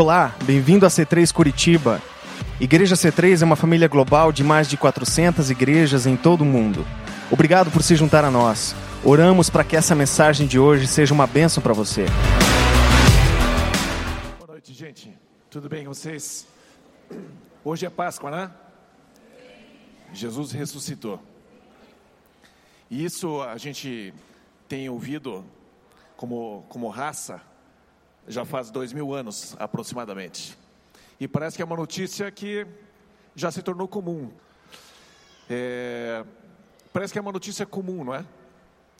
Olá, bem-vindo a C3 Curitiba. Igreja C3 é uma família global de mais de 400 igrejas em todo o mundo. Obrigado por se juntar a nós. Oramos para que essa mensagem de hoje seja uma bênção para você. Boa noite, gente. Tudo bem com vocês? Hoje é Páscoa, né? Jesus ressuscitou. E isso a gente tem ouvido como, como raça já faz dois mil anos aproximadamente. E parece que é uma notícia que já se tornou comum. É, parece que é uma notícia comum, não é?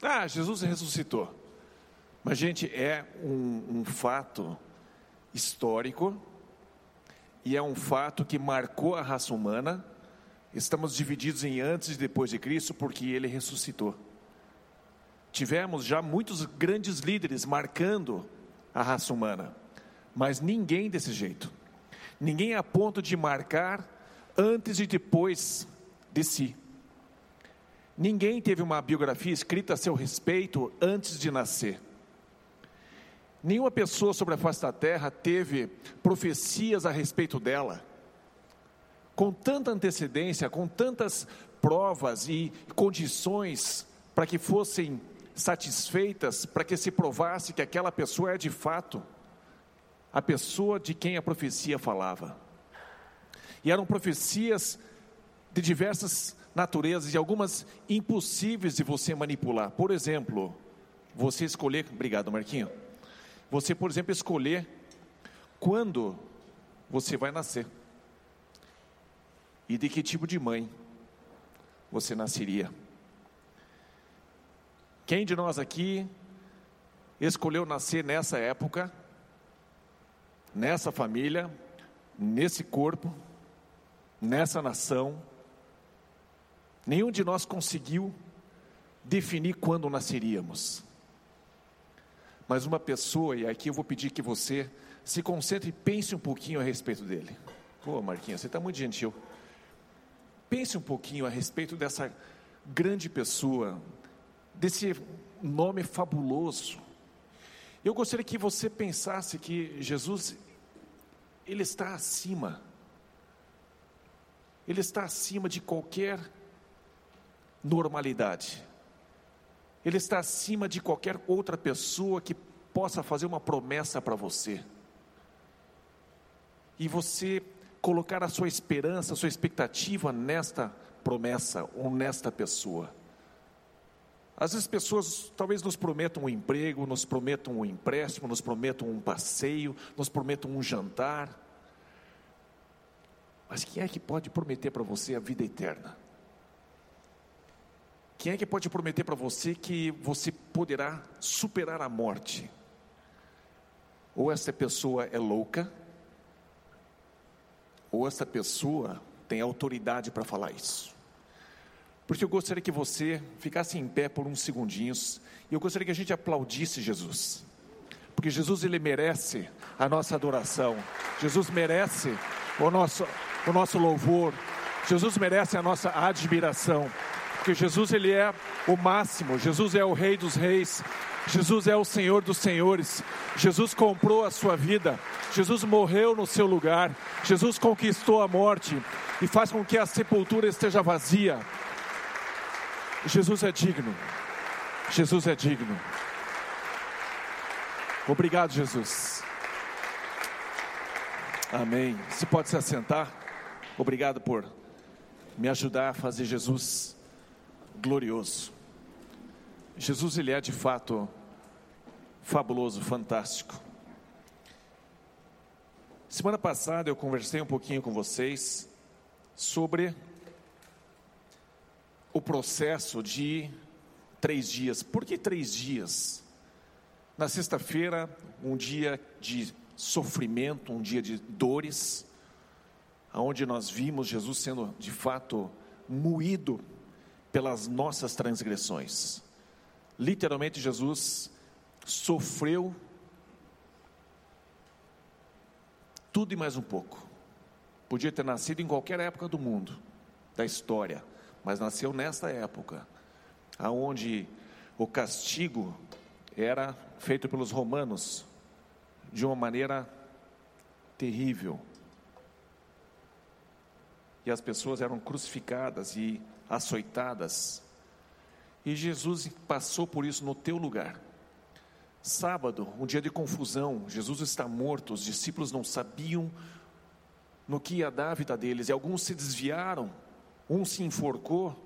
Ah, Jesus ressuscitou. Mas, gente, é um, um fato histórico e é um fato que marcou a raça humana. Estamos divididos em antes e depois de Cristo porque ele ressuscitou. Tivemos já muitos grandes líderes marcando a raça humana, mas ninguém desse jeito. Ninguém a ponto de marcar antes e depois de si. Ninguém teve uma biografia escrita a seu respeito antes de nascer. Nenhuma pessoa sobre a face da terra teve profecias a respeito dela. Com tanta antecedência, com tantas provas e condições para que fossem satisfeitas para que se provasse que aquela pessoa é de fato a pessoa de quem a profecia falava. E eram profecias de diversas naturezas e algumas impossíveis de você manipular. Por exemplo, você escolher, obrigado Marquinho. Você, por exemplo, escolher quando você vai nascer. E de que tipo de mãe você nasceria. Quem de nós aqui escolheu nascer nessa época, nessa família, nesse corpo, nessa nação? Nenhum de nós conseguiu definir quando nasceríamos. Mas uma pessoa, e aqui eu vou pedir que você se concentre e pense um pouquinho a respeito dele. Pô, Marquinhos, você está muito gentil. Pense um pouquinho a respeito dessa grande pessoa, desse nome fabuloso. Eu gostaria que você pensasse que Jesus, Ele está acima, Ele está acima de qualquer normalidade, Ele está acima de qualquer outra pessoa que possa fazer uma promessa para você, e você colocar a sua esperança, a sua expectativa nesta promessa ou nesta pessoa. Às vezes pessoas talvez nos prometam um emprego, nos prometam um empréstimo, nos prometam um passeio, nos prometam um jantar. Mas quem é que pode prometer para você a vida eterna? Quem é que pode prometer para você que você poderá superar a morte? Ou essa pessoa é louca, ou essa pessoa tem autoridade para falar isso porque eu gostaria que você ficasse em pé por uns segundinhos e eu gostaria que a gente aplaudisse Jesus, porque Jesus ele merece a nossa adoração, Jesus merece o nosso, o nosso louvor, Jesus merece a nossa admiração, porque Jesus ele é o máximo, Jesus é o Rei dos Reis, Jesus é o Senhor dos Senhores, Jesus comprou a sua vida, Jesus morreu no seu lugar, Jesus conquistou a morte e faz com que a sepultura esteja vazia. Jesus é digno. Jesus é digno. Obrigado, Jesus. Amém. Se pode se assentar. Obrigado por me ajudar a fazer Jesus glorioso. Jesus, ele é de fato fabuloso, fantástico. Semana passada eu conversei um pouquinho com vocês sobre o processo de três dias. Por que três dias? Na sexta-feira, um dia de sofrimento, um dia de dores, aonde nós vimos Jesus sendo de fato moído pelas nossas transgressões. Literalmente, Jesus sofreu tudo e mais um pouco. Podia ter nascido em qualquer época do mundo, da história mas nasceu nesta época, aonde o castigo era feito pelos romanos de uma maneira terrível. E as pessoas eram crucificadas e açoitadas. E Jesus passou por isso no teu lugar. Sábado, um dia de confusão, Jesus está morto, os discípulos não sabiam no que ia dar a vida deles, e alguns se desviaram, um se enforcou,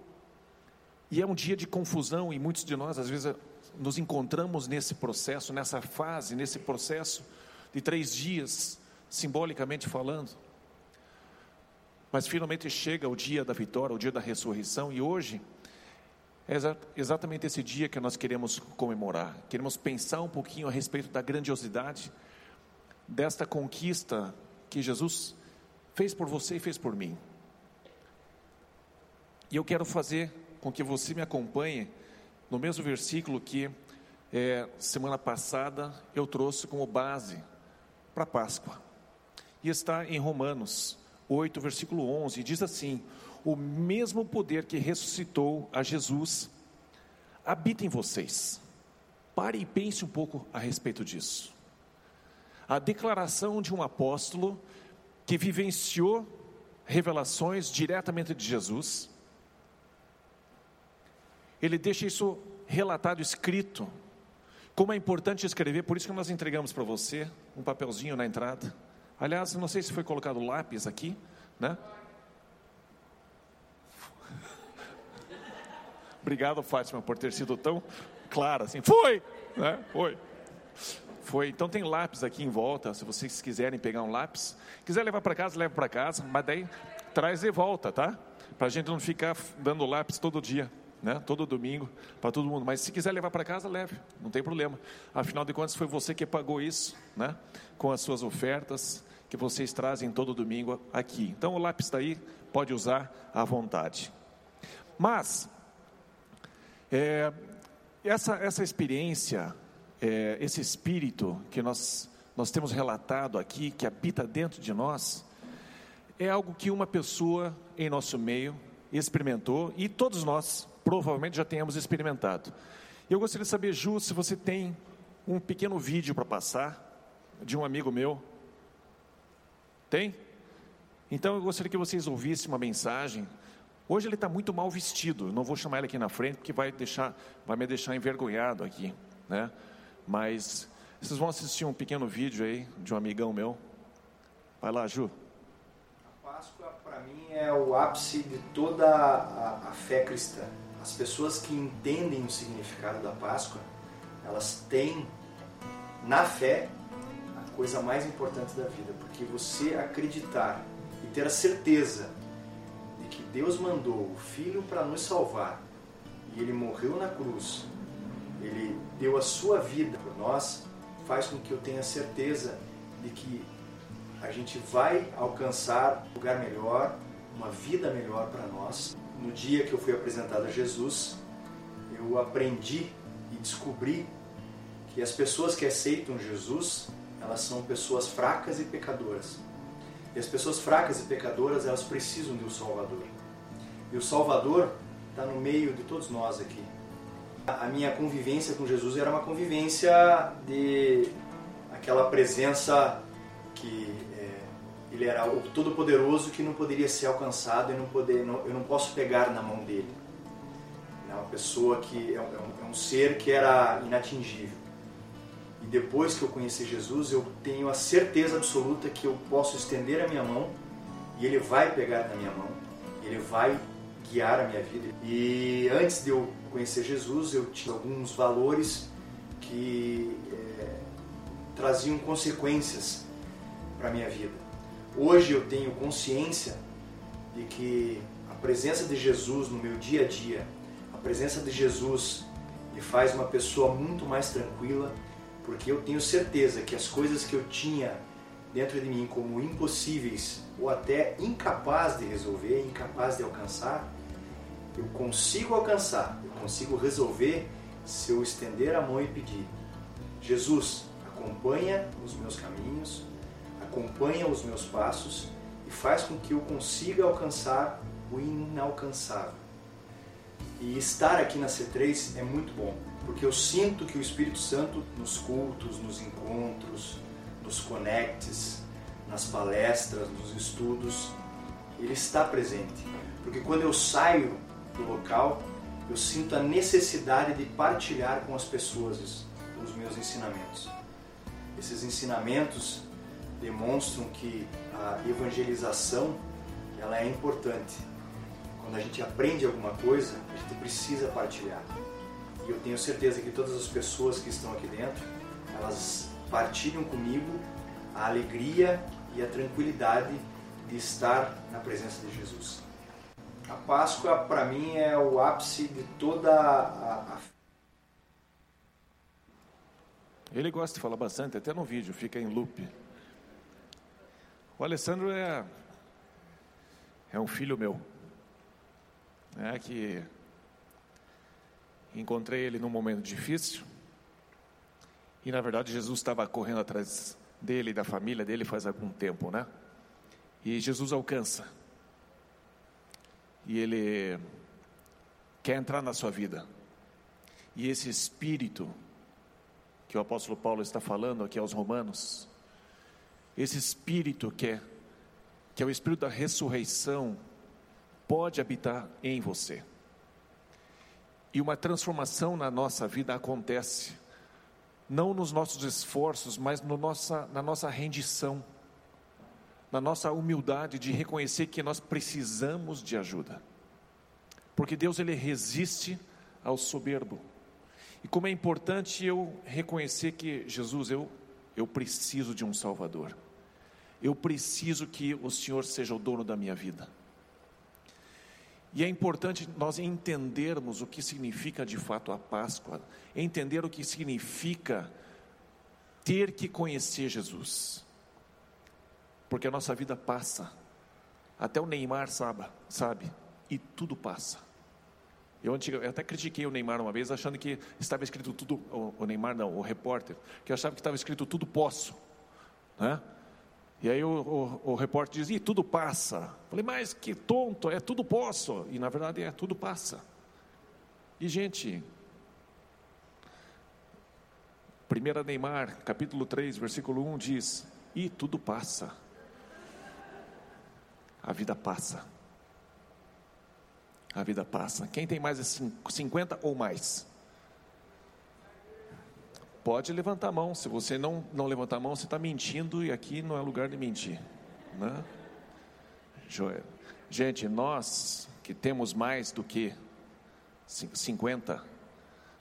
e é um dia de confusão, e muitos de nós, às vezes, nos encontramos nesse processo, nessa fase, nesse processo de três dias, simbolicamente falando. Mas finalmente chega o dia da vitória, o dia da ressurreição, e hoje é exatamente esse dia que nós queremos comemorar. Queremos pensar um pouquinho a respeito da grandiosidade desta conquista que Jesus fez por você e fez por mim. E eu quero fazer com que você me acompanhe no mesmo versículo que é, semana passada eu trouxe como base para Páscoa. E está em Romanos 8, versículo 11, diz assim: O mesmo poder que ressuscitou a Jesus habita em vocês. Pare e pense um pouco a respeito disso. A declaração de um apóstolo que vivenciou revelações diretamente de Jesus, ele deixa isso relatado, escrito. Como é importante escrever, por isso que nós entregamos para você um papelzinho na entrada. Aliás, não sei se foi colocado lápis aqui, né? Obrigado, Fátima, por ter sido tão clara assim. Foi, né? Foi. Foi. Então tem lápis aqui em volta, se vocês quiserem pegar um lápis. Quiser levar para casa, leva para casa, mas daí traz de volta, tá? Para a gente não ficar dando lápis todo dia né? Todo domingo para todo mundo. Mas se quiser levar para casa, leve, não tem problema. Afinal de contas, foi você que pagou isso, né? Com as suas ofertas que vocês trazem todo domingo aqui. Então o lápis daí pode usar à vontade. Mas é, essa essa experiência, é, esse espírito que nós nós temos relatado aqui, que habita dentro de nós, é algo que uma pessoa em nosso meio experimentou e todos nós provavelmente já tenhamos experimentado. Eu gostaria de saber, Ju, se você tem um pequeno vídeo para passar de um amigo meu. Tem? Então eu gostaria que vocês ouvissem uma mensagem. Hoje ele está muito mal vestido. não vou chamar ele aqui na frente porque vai deixar, vai me deixar envergonhado aqui, né? Mas vocês vão assistir um pequeno vídeo aí de um amigão meu. Vai lá, Ju. A Páscoa para mim é o ápice de toda a, a fé cristã. As pessoas que entendem o significado da Páscoa, elas têm na fé a coisa mais importante da vida, porque você acreditar e ter a certeza de que Deus mandou o Filho para nos salvar e ele morreu na cruz, ele deu a sua vida por nós, faz com que eu tenha certeza de que a gente vai alcançar um lugar melhor, uma vida melhor para nós no dia que eu fui apresentado a Jesus, eu aprendi e descobri que as pessoas que aceitam Jesus, elas são pessoas fracas e pecadoras. E as pessoas fracas e pecadoras, elas precisam de um Salvador. E o Salvador está no meio de todos nós aqui. A minha convivência com Jesus era uma convivência de aquela presença que ele era o todo-poderoso que não poderia ser alcançado e não poder, não, eu não posso pegar na mão dele. É uma pessoa que é um, é um ser que era inatingível. E depois que eu conheci Jesus, eu tenho a certeza absoluta que eu posso estender a minha mão e ele vai pegar na minha mão, ele vai guiar a minha vida. E antes de eu conhecer Jesus, eu tinha alguns valores que é, traziam consequências para a minha vida. Hoje eu tenho consciência de que a presença de Jesus no meu dia a dia, a presença de Jesus me faz uma pessoa muito mais tranquila, porque eu tenho certeza que as coisas que eu tinha dentro de mim como impossíveis ou até incapaz de resolver, incapaz de alcançar, eu consigo alcançar, eu consigo resolver se eu estender a mão e pedir: Jesus, acompanha os meus caminhos, acompanha os meus passos e faz com que eu consiga alcançar o inalcançável. E estar aqui na C3 é muito bom, porque eu sinto que o Espírito Santo nos cultos, nos encontros, nos conectes, nas palestras, nos estudos, ele está presente. Porque quando eu saio do local, eu sinto a necessidade de partilhar com as pessoas os meus ensinamentos. Esses ensinamentos demonstram que a evangelização ela é importante. Quando a gente aprende alguma coisa, a gente precisa partilhar. E eu tenho certeza que todas as pessoas que estão aqui dentro, elas partilham comigo a alegria e a tranquilidade de estar na presença de Jesus. A Páscoa, para mim, é o ápice de toda a, a ele gosta de falar bastante, até no vídeo, fica em loop. O Alessandro é, é um filho meu. É que encontrei ele num momento difícil. E na verdade Jesus estava correndo atrás dele e da família dele faz algum tempo, né? E Jesus alcança. E ele quer entrar na sua vida. E esse espírito que o apóstolo Paulo está falando aqui aos Romanos, esse espírito que é, que é o espírito da ressurreição, pode habitar em você. E uma transformação na nossa vida acontece, não nos nossos esforços, mas no nossa, na nossa rendição, na nossa humildade de reconhecer que nós precisamos de ajuda. Porque Deus ele resiste ao soberbo. E como é importante eu reconhecer que, Jesus, eu, eu preciso de um Salvador. Eu preciso que o Senhor seja o dono da minha vida. E é importante nós entendermos o que significa de fato a Páscoa, entender o que significa ter que conhecer Jesus. Porque a nossa vida passa. Até o Neymar sabe, sabe, e tudo passa. Eu, eu, até critiquei o Neymar uma vez, achando que estava escrito tudo, o, Neymar não, o repórter, que achava que estava escrito tudo posso, né? E aí o, o, o repórter dizia, tudo passa. Falei, mas que tonto, é tudo posso. E na verdade é tudo passa. E gente, 1 Neymar, capítulo 3, versículo 1 diz: E tudo passa. A vida passa. A vida passa. Quem tem mais de 50 ou mais? Pode levantar a mão. Se você não, não levantar a mão, você está mentindo e aqui não é lugar de mentir. Né? Joel. Gente, nós que temos mais do que 50,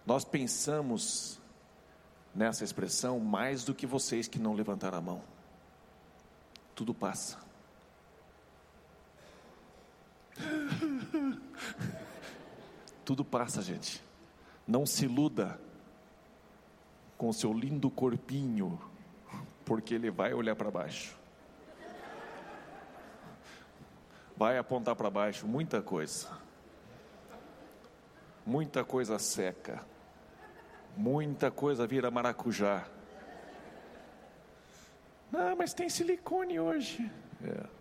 nós pensamos nessa expressão mais do que vocês que não levantaram a mão. Tudo passa. Tudo passa, gente. Não se iluda com o seu lindo corpinho, porque ele vai olhar para baixo. Vai apontar para baixo muita coisa. Muita coisa seca. Muita coisa vira maracujá. Ah, mas tem silicone hoje. É.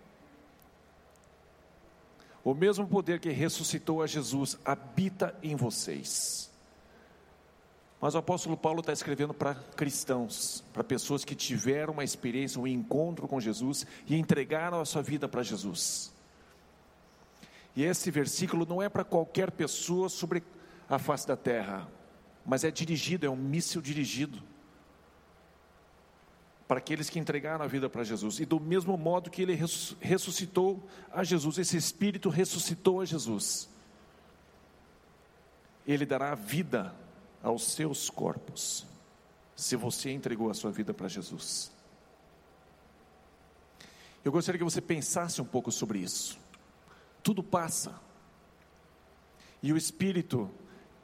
O mesmo poder que ressuscitou a Jesus habita em vocês. Mas o apóstolo Paulo está escrevendo para cristãos, para pessoas que tiveram uma experiência, um encontro com Jesus e entregaram a sua vida para Jesus. E esse versículo não é para qualquer pessoa sobre a face da terra, mas é dirigido, é um míssil dirigido para aqueles que entregaram a vida para Jesus. E do mesmo modo que ele ressuscitou a Jesus, esse Espírito ressuscitou a Jesus, ele dará vida aos seus corpos, se você entregou a sua vida para Jesus. Eu gostaria que você pensasse um pouco sobre isso. Tudo passa, e o Espírito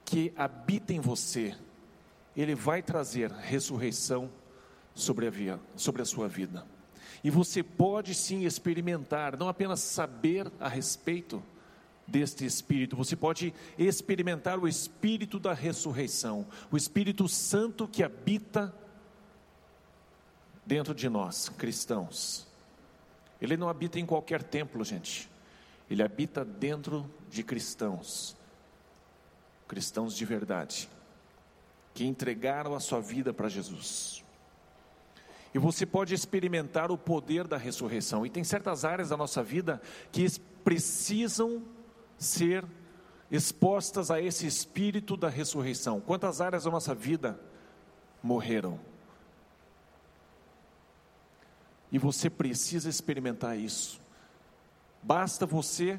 que habita em você, ele vai trazer ressurreição sobre a, via, sobre a sua vida. E você pode sim experimentar, não apenas saber a respeito deste Espírito, você pode experimentar o Espírito da ressurreição, o Espírito Santo que habita dentro de nós, cristãos. Ele não habita em qualquer templo, gente. Ele habita dentro de cristãos, cristãos de verdade, que entregaram a sua vida para Jesus. E você pode experimentar o poder da ressurreição. E tem certas áreas da nossa vida que precisam ser expostas a esse espírito da ressurreição. Quantas áreas da nossa vida morreram? E você precisa experimentar isso. Basta você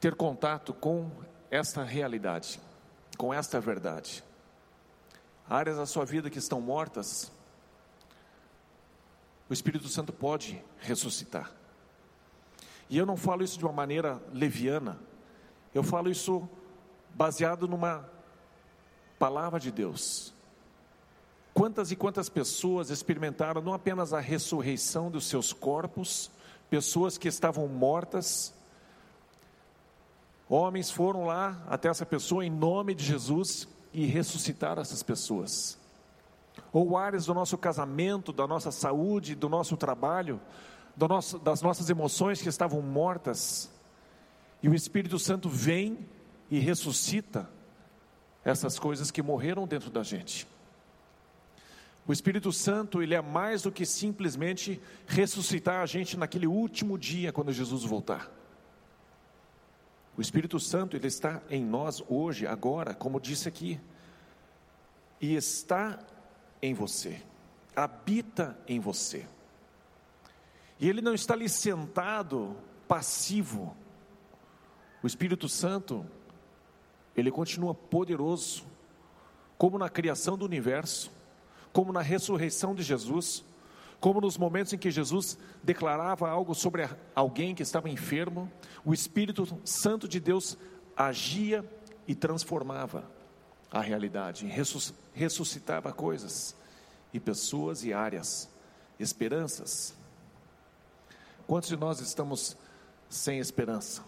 ter contato com esta realidade, com esta verdade. Áreas da sua vida que estão mortas, o Espírito Santo pode ressuscitar. E eu não falo isso de uma maneira leviana, eu falo isso baseado numa palavra de Deus. Quantas e quantas pessoas experimentaram não apenas a ressurreição dos seus corpos, pessoas que estavam mortas, homens foram lá até essa pessoa em nome de Jesus e ressuscitaram essas pessoas. Ou áreas do nosso casamento, da nossa saúde, do nosso trabalho, do nosso, das nossas emoções que estavam mortas, e o Espírito Santo vem e ressuscita essas coisas que morreram dentro da gente. O Espírito Santo, ele é mais do que simplesmente ressuscitar a gente naquele último dia quando Jesus voltar. O Espírito Santo, ele está em nós hoje, agora, como disse aqui, e está em você, habita em você. E ele não está ali sentado, passivo. O Espírito Santo, ele continua poderoso, como na criação do universo, como na ressurreição de Jesus, como nos momentos em que Jesus declarava algo sobre alguém que estava enfermo, o Espírito Santo de Deus agia e transformava a realidade, ressuscitava coisas e pessoas e áreas, esperanças. Quantos de nós estamos sem esperança?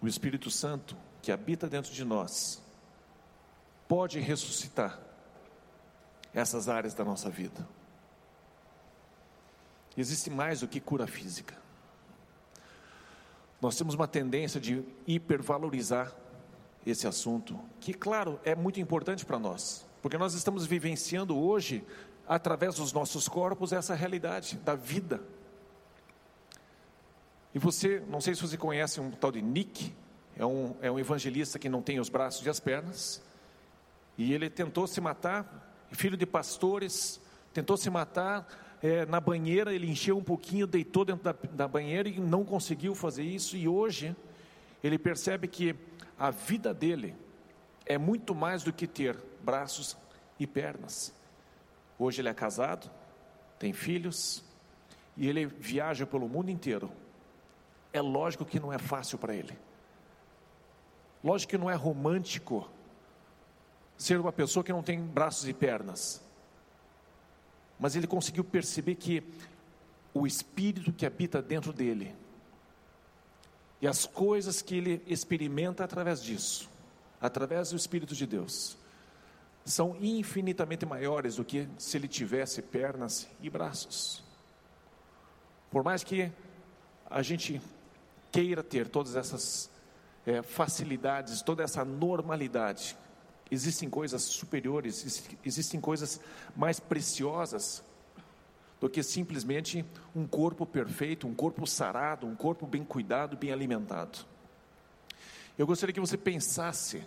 O Espírito Santo que habita dentro de nós pode ressuscitar essas áreas da nossa vida. Existe mais do que cura física. Nós temos uma tendência de hipervalorizar esse assunto, que, claro, é muito importante para nós, porque nós estamos vivenciando hoje, através dos nossos corpos, essa realidade da vida. E você, não sei se você conhece um tal de Nick, é um, é um evangelista que não tem os braços e as pernas, e ele tentou se matar, filho de pastores, tentou se matar é, na banheira, ele encheu um pouquinho, deitou dentro da, da banheira e não conseguiu fazer isso, e hoje ele percebe que a vida dele é muito mais do que ter braços e pernas. Hoje ele é casado, tem filhos, e ele viaja pelo mundo inteiro. É lógico que não é fácil para ele. Lógico que não é romântico ser uma pessoa que não tem braços e pernas. Mas ele conseguiu perceber que o espírito que habita dentro dele e as coisas que ele experimenta através disso, através do Espírito de Deus, são infinitamente maiores do que se ele tivesse pernas e braços. Por mais que a gente queira ter todas essas é, facilidades, toda essa normalidade, existem coisas superiores, existem coisas mais preciosas do que simplesmente um corpo perfeito, um corpo sarado, um corpo bem cuidado, bem alimentado. Eu gostaria que você pensasse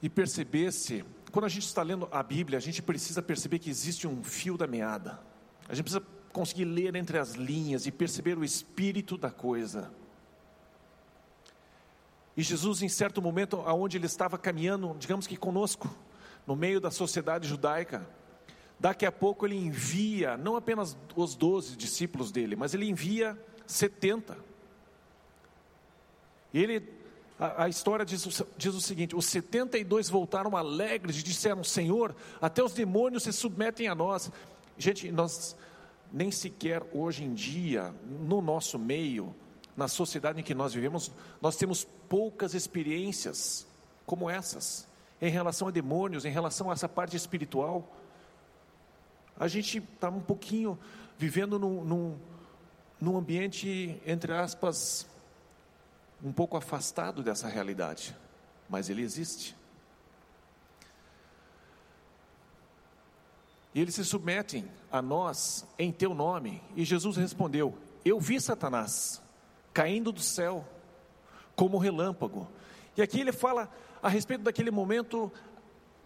e percebesse, quando a gente está lendo a Bíblia, a gente precisa perceber que existe um fio da meada. A gente precisa conseguir ler entre as linhas e perceber o espírito da coisa. E Jesus, em certo momento, aonde ele estava caminhando, digamos que conosco, no meio da sociedade judaica, daqui a pouco ele envia, não apenas os doze discípulos dele, mas ele envia setenta. E ele, a, a história diz, diz o seguinte: os setenta e dois voltaram alegres e disseram: Senhor, até os demônios se submetem a nós. Gente, nós nem sequer hoje em dia, no nosso meio, na sociedade em que nós vivemos, nós temos poucas experiências como essas, em relação a demônios, em relação a essa parte espiritual. A gente está um pouquinho vivendo num, num, num ambiente, entre aspas, um pouco afastado dessa realidade, mas ele existe. e eles se submetem a nós em teu nome. E Jesus respondeu: Eu vi Satanás caindo do céu como relâmpago. E aqui ele fala a respeito daquele momento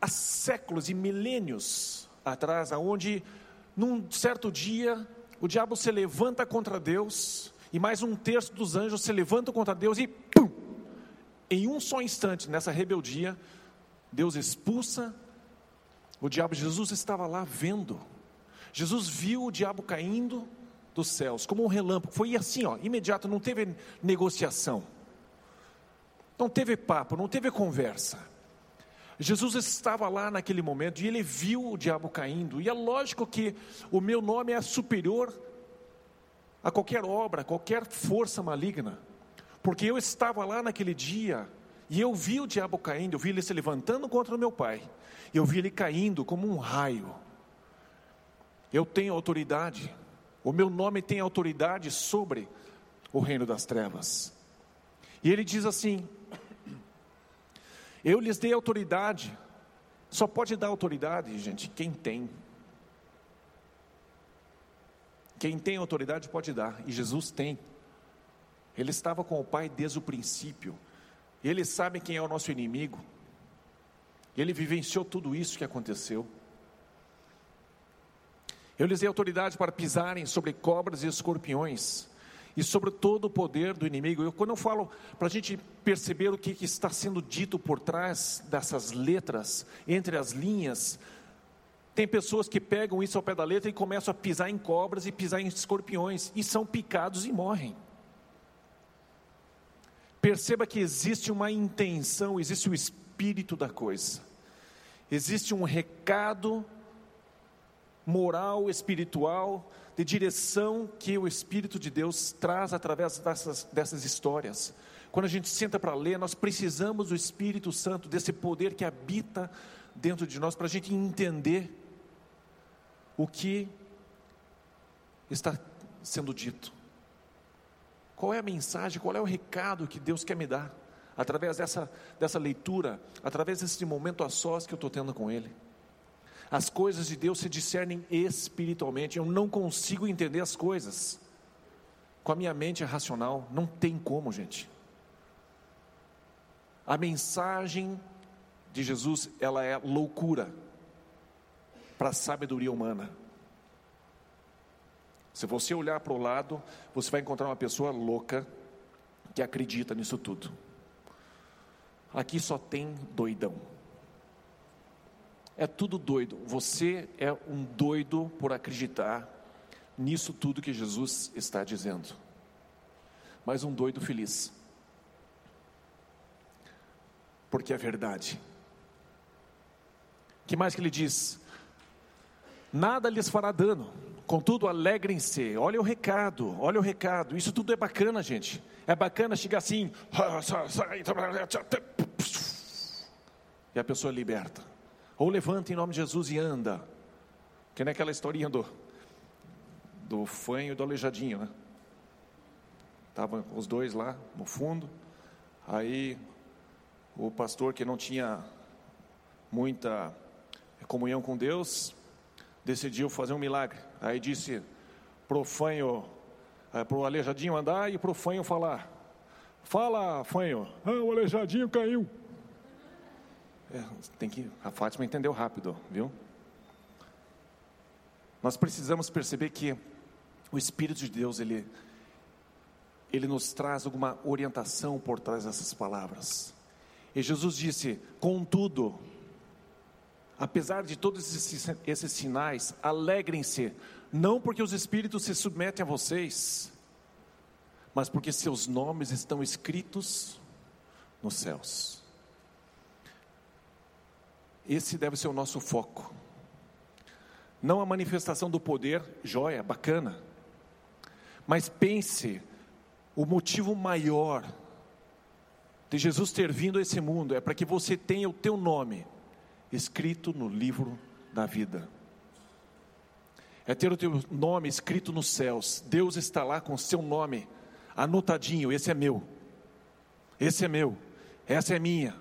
há séculos e milênios atrás, aonde num certo dia o diabo se levanta contra Deus e mais um terço dos anjos se levantam contra Deus e pum, em um só instante nessa rebeldia, Deus expulsa o diabo, Jesus estava lá vendo. Jesus viu o diabo caindo dos céus, como um relâmpago. Foi assim, ó, imediato, não teve negociação. Não teve papo, não teve conversa. Jesus estava lá naquele momento e ele viu o diabo caindo. E é lógico que o meu nome é superior a qualquer obra, qualquer força maligna. Porque eu estava lá naquele dia e eu vi o diabo caindo, eu vi ele se levantando contra o meu pai. Eu vi ele caindo como um raio. Eu tenho autoridade. O meu nome tem autoridade sobre o reino das trevas. E ele diz assim: Eu lhes dei autoridade. Só pode dar autoridade, gente, quem tem. Quem tem autoridade pode dar, e Jesus tem. Ele estava com o Pai desde o princípio. Ele sabe quem é o nosso inimigo. Ele vivenciou tudo isso que aconteceu. Eu lhes dei autoridade para pisarem sobre cobras e escorpiões e sobre todo o poder do inimigo. Eu, quando eu falo para a gente perceber o que, que está sendo dito por trás dessas letras, entre as linhas, tem pessoas que pegam isso ao pé da letra e começam a pisar em cobras e pisar em escorpiões e são picados e morrem. Perceba que existe uma intenção, existe o espírito da coisa. Existe um recado moral, espiritual, de direção que o Espírito de Deus traz através dessas, dessas histórias. Quando a gente senta para ler, nós precisamos do Espírito Santo, desse poder que habita dentro de nós, para a gente entender o que está sendo dito. Qual é a mensagem, qual é o recado que Deus quer me dar? Através dessa, dessa leitura, através desse momento a sós que eu estou tendo com Ele. As coisas de Deus se discernem espiritualmente. Eu não consigo entender as coisas com a minha mente racional. Não tem como, gente. A mensagem de Jesus, ela é loucura para a sabedoria humana. Se você olhar para o lado, você vai encontrar uma pessoa louca que acredita nisso tudo. Aqui só tem doidão. É tudo doido. Você é um doido por acreditar nisso tudo que Jesus está dizendo. Mas um doido feliz. Porque é verdade. que mais que ele diz? Nada lhes fará dano Contudo, alegrem-se. Olha o recado, olha o recado. Isso tudo é bacana, gente. É bacana chegar assim. E a pessoa liberta. Ou levanta em nome de Jesus e anda. Que nem aquela historinha do, do fanho e do aleijadinho, né? Estavam os dois lá no fundo. Aí o pastor que não tinha muita comunhão com Deus decidiu fazer um milagre. Aí disse pro fanho, é, pro aleijadinho andar e pro fanho falar. Fala, fanho. Ah, o aleijadinho caiu. É, tem que, a Fátima entendeu rápido, viu? Nós precisamos perceber que o Espírito de Deus, ele, ele nos traz alguma orientação por trás dessas palavras. E Jesus disse: Contudo, apesar de todos esses, esses sinais, alegrem-se, não porque os espíritos se submetem a vocês, mas porque seus nomes estão escritos nos céus. Esse deve ser o nosso foco. Não a manifestação do poder, joia, bacana. Mas pense, o motivo maior de Jesus ter vindo a esse mundo é para que você tenha o teu nome escrito no livro da vida. É ter o teu nome escrito nos céus. Deus está lá com o seu nome anotadinho. Esse é meu. Esse é meu. Essa é minha.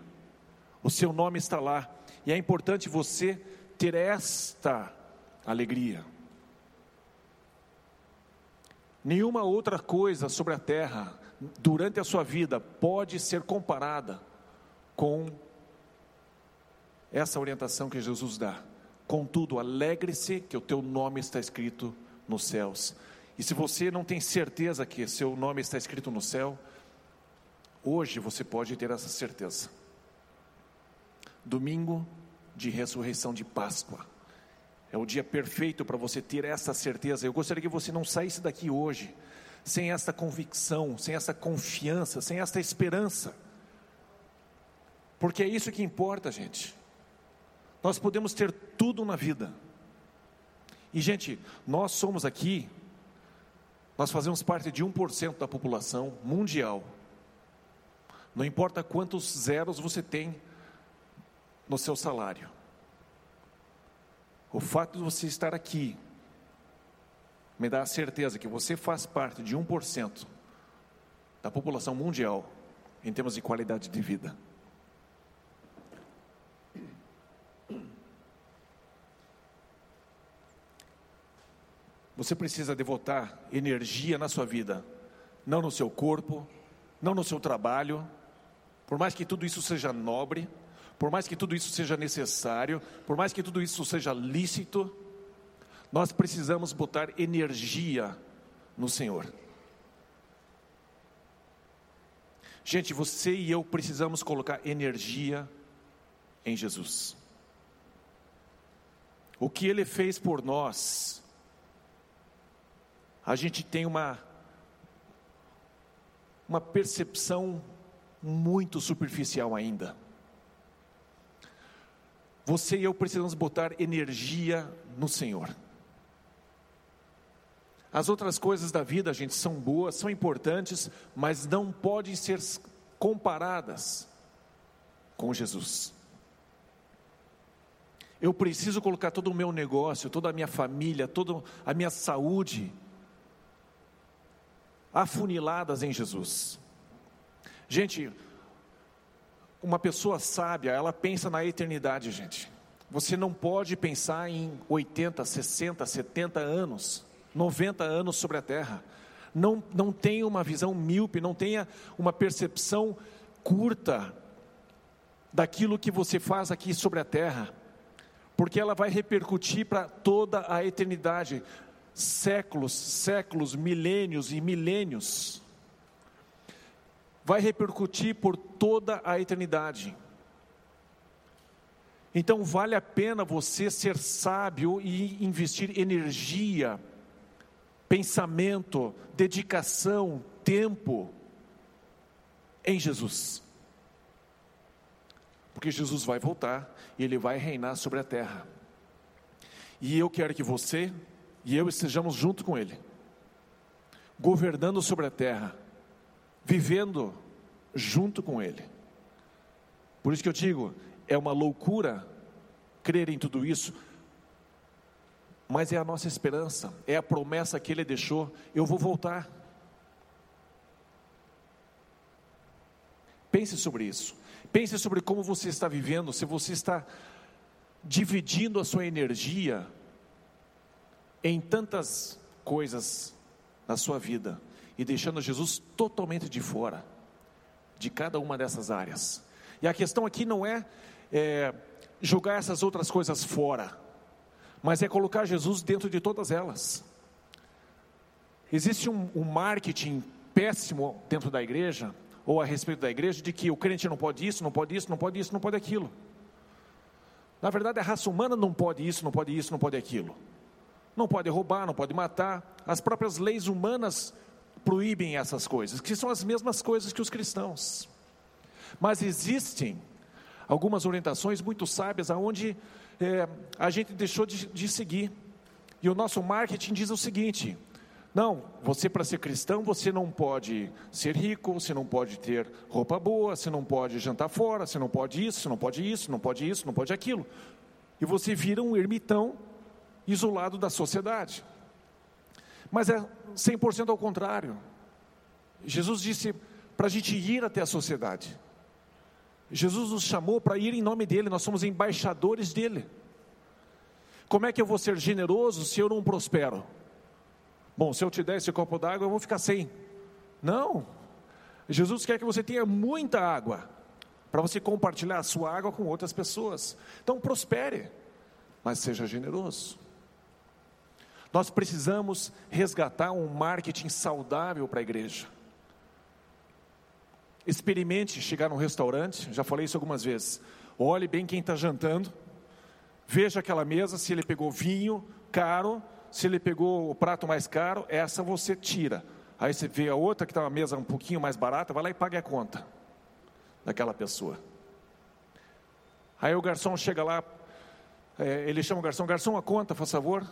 O seu nome está lá. E é importante você ter esta alegria. Nenhuma outra coisa sobre a terra, durante a sua vida, pode ser comparada com essa orientação que Jesus dá. Contudo, alegre-se que o teu nome está escrito nos céus. E se você não tem certeza que seu nome está escrito no céu, hoje você pode ter essa certeza. Domingo de ressurreição de Páscoa. É o dia perfeito para você ter essa certeza. Eu gostaria que você não saísse daqui hoje sem essa convicção, sem essa confiança, sem essa esperança. Porque é isso que importa, gente. Nós podemos ter tudo na vida. E, gente, nós somos aqui nós fazemos parte de 1% da população mundial. Não importa quantos zeros você tem no seu salário. O fato de você estar aqui me dá a certeza que você faz parte de 1% da população mundial em termos de qualidade de vida. Você precisa devotar energia na sua vida, não no seu corpo, não no seu trabalho, por mais que tudo isso seja nobre, por mais que tudo isso seja necessário, por mais que tudo isso seja lícito, nós precisamos botar energia no Senhor. Gente, você e eu precisamos colocar energia em Jesus. O que Ele fez por nós, a gente tem uma, uma percepção muito superficial ainda. Você e eu precisamos botar energia no Senhor. As outras coisas da vida, gente, são boas, são importantes, mas não podem ser comparadas com Jesus. Eu preciso colocar todo o meu negócio, toda a minha família, toda a minha saúde, afuniladas em Jesus. Gente, uma pessoa sábia, ela pensa na eternidade, gente. Você não pode pensar em 80, 60, 70 anos, 90 anos sobre a terra. Não, não tenha uma visão míope, não tenha uma percepção curta daquilo que você faz aqui sobre a terra, porque ela vai repercutir para toda a eternidade séculos, séculos, milênios e milênios. Vai repercutir por toda a eternidade. Então vale a pena você ser sábio e investir energia, pensamento, dedicação, tempo em Jesus. Porque Jesus vai voltar e ele vai reinar sobre a terra. E eu quero que você e eu estejamos junto com Ele, governando sobre a terra, vivendo junto com Ele. Por isso que eu digo, é uma loucura crer em tudo isso, mas é a nossa esperança, é a promessa que Ele deixou: eu vou voltar. Pense sobre isso, pense sobre como você está vivendo, se você está dividindo a sua energia em tantas coisas na sua vida e deixando Jesus totalmente de fora de cada uma dessas áreas. E a questão aqui não é, é jogar essas outras coisas fora, mas é colocar Jesus dentro de todas elas. Existe um, um marketing péssimo dentro da igreja, ou a respeito da igreja, de que o crente não pode isso, não pode isso, não pode isso, não pode aquilo. Na verdade, a raça humana não pode isso, não pode isso, não pode aquilo. Não pode roubar, não pode matar. As próprias leis humanas proíbem essas coisas, que são as mesmas coisas que os cristãos. Mas existem algumas orientações muito sábias aonde é, a gente deixou de, de seguir. E o nosso marketing diz o seguinte: não, você para ser cristão, você não pode ser rico, você não pode ter roupa boa, você não pode jantar fora, você não pode isso, você não pode isso, não pode isso, não pode aquilo. E você vira um ermitão isolado da sociedade. Mas é 100% ao contrário. Jesus disse para a gente ir até a sociedade. Jesus nos chamou para ir em nome dele, nós somos embaixadores dele. Como é que eu vou ser generoso se eu não prospero? Bom, se eu te der esse copo d'água, eu vou ficar sem. Não. Jesus quer que você tenha muita água para você compartilhar a sua água com outras pessoas. Então prospere, mas seja generoso. Nós precisamos resgatar um marketing saudável para a igreja. Experimente chegar num restaurante, já falei isso algumas vezes. Olhe bem quem está jantando, veja aquela mesa, se ele pegou vinho caro, se ele pegou o prato mais caro, essa você tira. Aí você vê a outra que está uma mesa um pouquinho mais barata, vai lá e pague a conta daquela pessoa. Aí o garçom chega lá, é, ele chama o garçom, garçom, a conta, faz favor.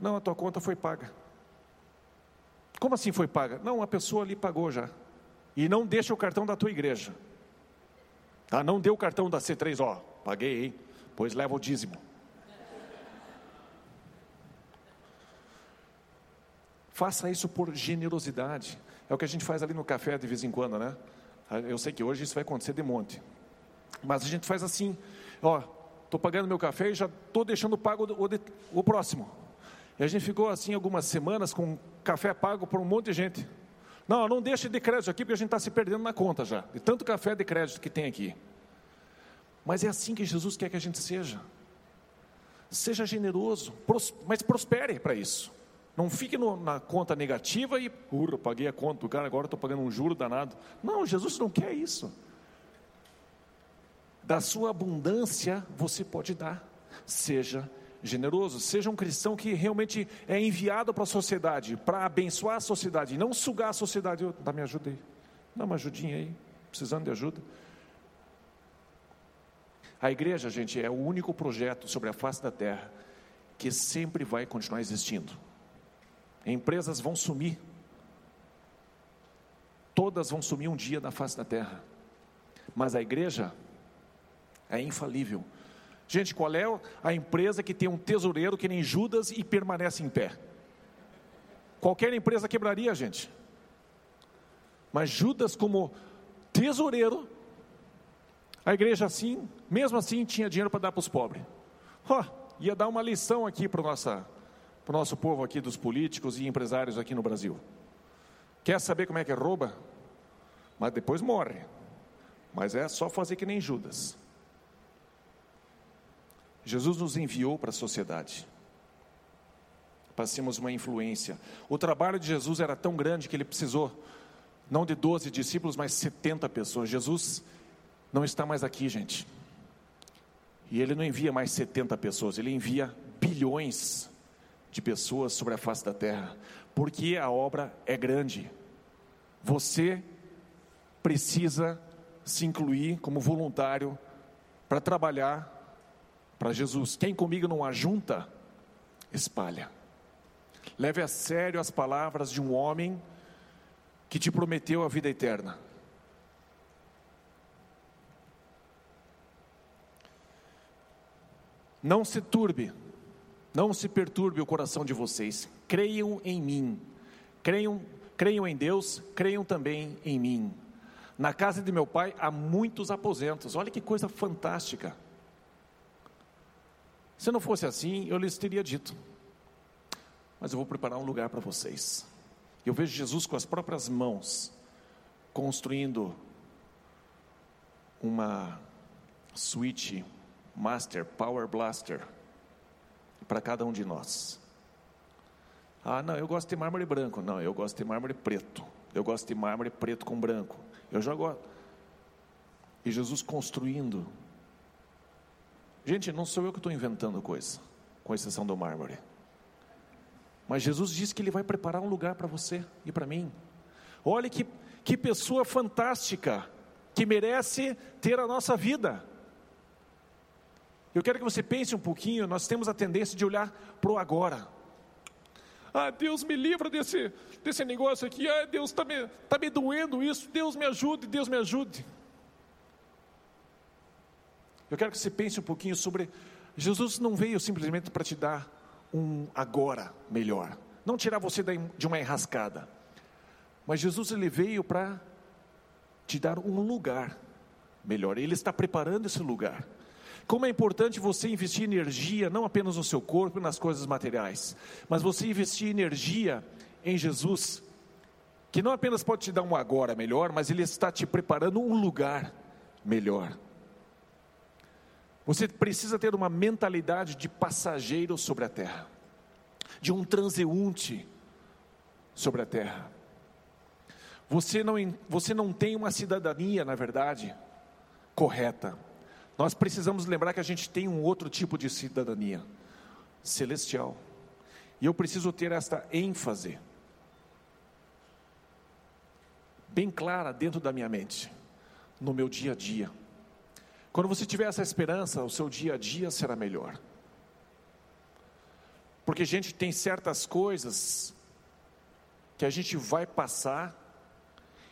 Não, a tua conta foi paga. Como assim foi paga? Não, a pessoa ali pagou já. E não deixa o cartão da tua igreja. Tá? Não deu o cartão da C3, ó, paguei, hein? Pois leva o dízimo. Faça isso por generosidade. É o que a gente faz ali no café de vez em quando, né? Eu sei que hoje isso vai acontecer de monte. Mas a gente faz assim, ó, estou pagando meu café e já estou deixando pago o, o próximo. E a gente ficou assim algumas semanas com café pago por um monte de gente. Não, não deixe de crédito aqui, porque a gente está se perdendo na conta já, de tanto café de crédito que tem aqui. Mas é assim que Jesus quer que a gente seja. Seja generoso, mas prospere para isso. Não fique no, na conta negativa e, urra, paguei a conta do cara, agora estou pagando um juro danado. Não, Jesus não quer isso. Da sua abundância você pode dar. Seja generoso, seja um cristão que realmente é enviado para a sociedade, para abençoar a sociedade, não sugar a sociedade. Eu, dá me ajuda aí, dá uma ajudinha aí, precisando de ajuda. A igreja, gente, é o único projeto sobre a face da terra que sempre vai continuar existindo. Empresas vão sumir, todas vão sumir um dia da face da terra, mas a igreja é infalível Gente, qual é a empresa que tem um tesoureiro que nem Judas e permanece em pé? Qualquer empresa quebraria, gente. Mas Judas, como tesoureiro, a igreja assim, mesmo assim, tinha dinheiro para dar para os pobres. Oh, ia dar uma lição aqui para o nosso povo aqui dos políticos e empresários aqui no Brasil. Quer saber como é que rouba? Mas depois morre. Mas é só fazer que nem Judas. Jesus nos enviou para a sociedade. Para sermos uma influência. O trabalho de Jesus era tão grande que ele precisou, não de 12 discípulos, mas 70 pessoas. Jesus não está mais aqui, gente. E ele não envia mais 70 pessoas, ele envia bilhões de pessoas sobre a face da terra, porque a obra é grande. Você precisa se incluir como voluntário para trabalhar para Jesus: quem comigo não ajunta, espalha. Leve a sério as palavras de um homem que te prometeu a vida eterna. Não se turbe, não se perturbe o coração de vocês. Creiam em mim. Creiam, creiam em Deus, creiam também em mim. Na casa de meu pai há muitos aposentos. Olha que coisa fantástica. Se não fosse assim, eu lhes teria dito. Mas eu vou preparar um lugar para vocês. Eu vejo Jesus com as próprias mãos construindo uma Switch Master Power Blaster para cada um de nós. Ah, não, eu gosto de mármore branco. Não, eu gosto de mármore preto. Eu gosto de mármore preto com branco. Eu já gosto. E Jesus construindo Gente, não sou eu que estou inventando coisa, com exceção do mármore. Mas Jesus disse que Ele vai preparar um lugar para você e para mim. Olha que, que pessoa fantástica, que merece ter a nossa vida. Eu quero que você pense um pouquinho, nós temos a tendência de olhar para o agora. Ah, Deus me livra desse, desse negócio aqui. Ah, Deus está me, tá me doendo isso. Deus me ajude, Deus me ajude. Eu quero que você pense um pouquinho sobre. Jesus não veio simplesmente para te dar um agora melhor, não tirar você de uma enrascada, mas Jesus ele veio para te dar um lugar melhor. Ele está preparando esse lugar. Como é importante você investir energia não apenas no seu corpo e nas coisas materiais, mas você investir energia em Jesus, que não apenas pode te dar um agora melhor, mas Ele está te preparando um lugar melhor. Você precisa ter uma mentalidade de passageiro sobre a terra, de um transeunte sobre a terra. Você não, você não tem uma cidadania, na verdade, correta. Nós precisamos lembrar que a gente tem um outro tipo de cidadania celestial. E eu preciso ter esta ênfase bem clara dentro da minha mente, no meu dia a dia. Quando você tiver essa esperança, o seu dia a dia será melhor. Porque, gente, tem certas coisas que a gente vai passar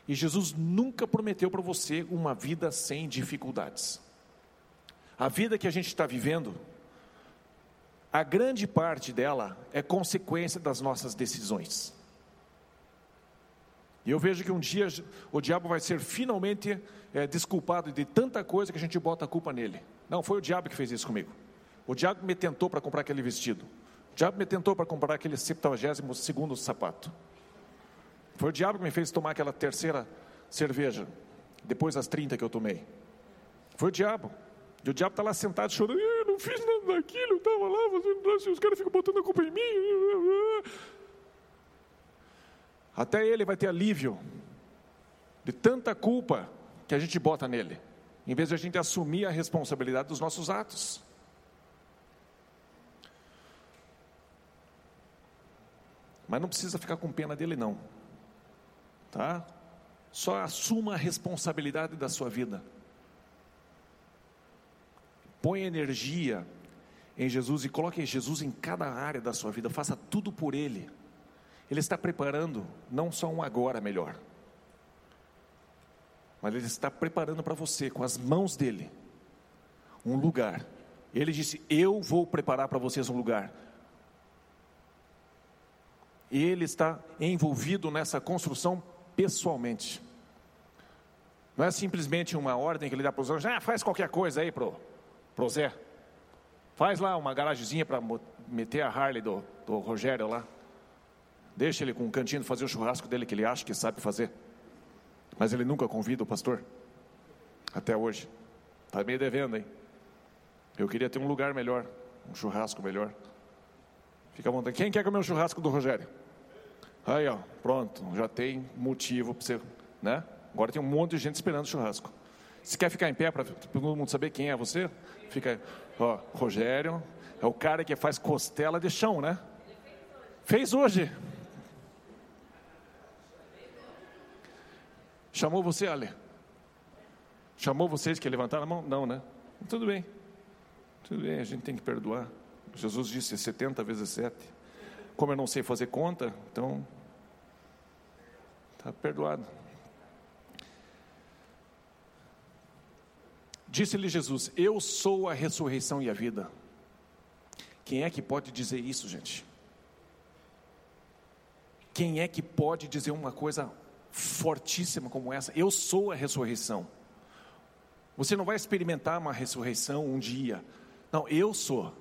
e Jesus nunca prometeu para você uma vida sem dificuldades. A vida que a gente está vivendo, a grande parte dela é consequência das nossas decisões. E eu vejo que um dia o diabo vai ser finalmente é, desculpado de tanta coisa que a gente bota a culpa nele. Não, foi o diabo que fez isso comigo. O diabo me tentou para comprar aquele vestido. O diabo me tentou para comprar aquele 72 segundo sapato. Foi o diabo que me fez tomar aquela terceira cerveja, depois das 30 que eu tomei. Foi o diabo. E o diabo está lá sentado chorando, eu não fiz nada daquilo, eu estava lá os caras ficam botando a culpa em mim. Até ele vai ter alívio de tanta culpa que a gente bota nele, em vez de a gente assumir a responsabilidade dos nossos atos. Mas não precisa ficar com pena dele, não tá? Só assuma a responsabilidade da sua vida. Põe energia em Jesus e coloque Jesus em cada área da sua vida, faça tudo por Ele. Ele está preparando não só um agora melhor, mas Ele está preparando para você, com as mãos dele, um lugar. Ele disse: Eu vou preparar para vocês um lugar. E Ele está envolvido nessa construção pessoalmente. Não é simplesmente uma ordem que ele dá para os anjos, ah, faz qualquer coisa aí pro, pro Zé. Faz lá uma garagemzinha para meter a Harley do, do Rogério lá. Deixa ele com um cantinho fazer o churrasco dele que ele acha que sabe fazer. Mas ele nunca convida o pastor. Até hoje. Está meio devendo, hein? Eu queria ter um lugar melhor, um churrasco melhor. Fica à vontade. Quem quer comer o churrasco do Rogério? Aí, ó, pronto, já tem motivo para você, né? Agora tem um monte de gente esperando o churrasco. Se quer ficar em pé para todo mundo saber quem é você, fica aí. Ó, Rogério é o cara que faz costela de chão, né? Fez hoje. Chamou você, Ale? Chamou vocês que levantaram a mão? Não, né? Tudo bem. Tudo bem, a gente tem que perdoar. Jesus disse 70 vezes 7. Como eu não sei fazer conta, então Está perdoado. Disse-lhe Jesus: Eu sou a ressurreição e a vida. Quem é que pode dizer isso, gente? Quem é que pode dizer uma coisa fortíssima como essa? Eu sou a ressurreição. Você não vai experimentar uma ressurreição um dia. Não, eu sou.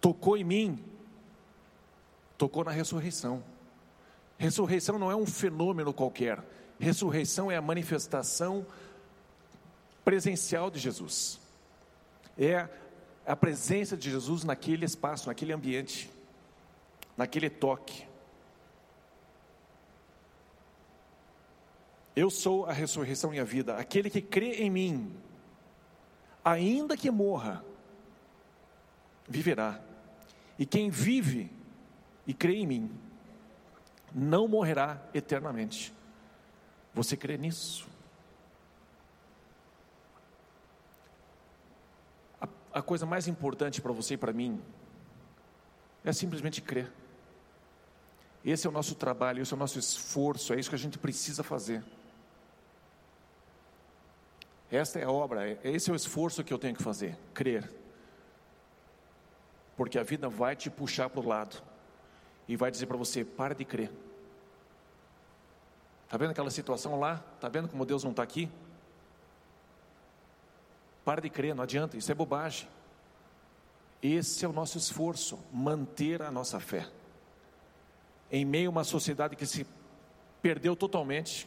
Tocou em mim. Tocou na ressurreição. Ressurreição não é um fenômeno qualquer. Ressurreição é a manifestação presencial de Jesus. É a presença de Jesus naquele espaço, naquele ambiente, naquele toque. Eu sou a ressurreição e a vida. Aquele que crê em mim, ainda que morra, viverá. E quem vive e crê em mim, não morrerá eternamente. Você crê nisso? A, a coisa mais importante para você e para mim é simplesmente crer. Esse é o nosso trabalho, esse é o nosso esforço, é isso que a gente precisa fazer. Esta é a obra, esse é o esforço que eu tenho que fazer, crer. Porque a vida vai te puxar para o lado e vai dizer para você: para de crer. Está vendo aquela situação lá? Está vendo como Deus não está aqui? Para de crer, não adianta, isso é bobagem. Esse é o nosso esforço, manter a nossa fé. Em meio a uma sociedade que se perdeu totalmente,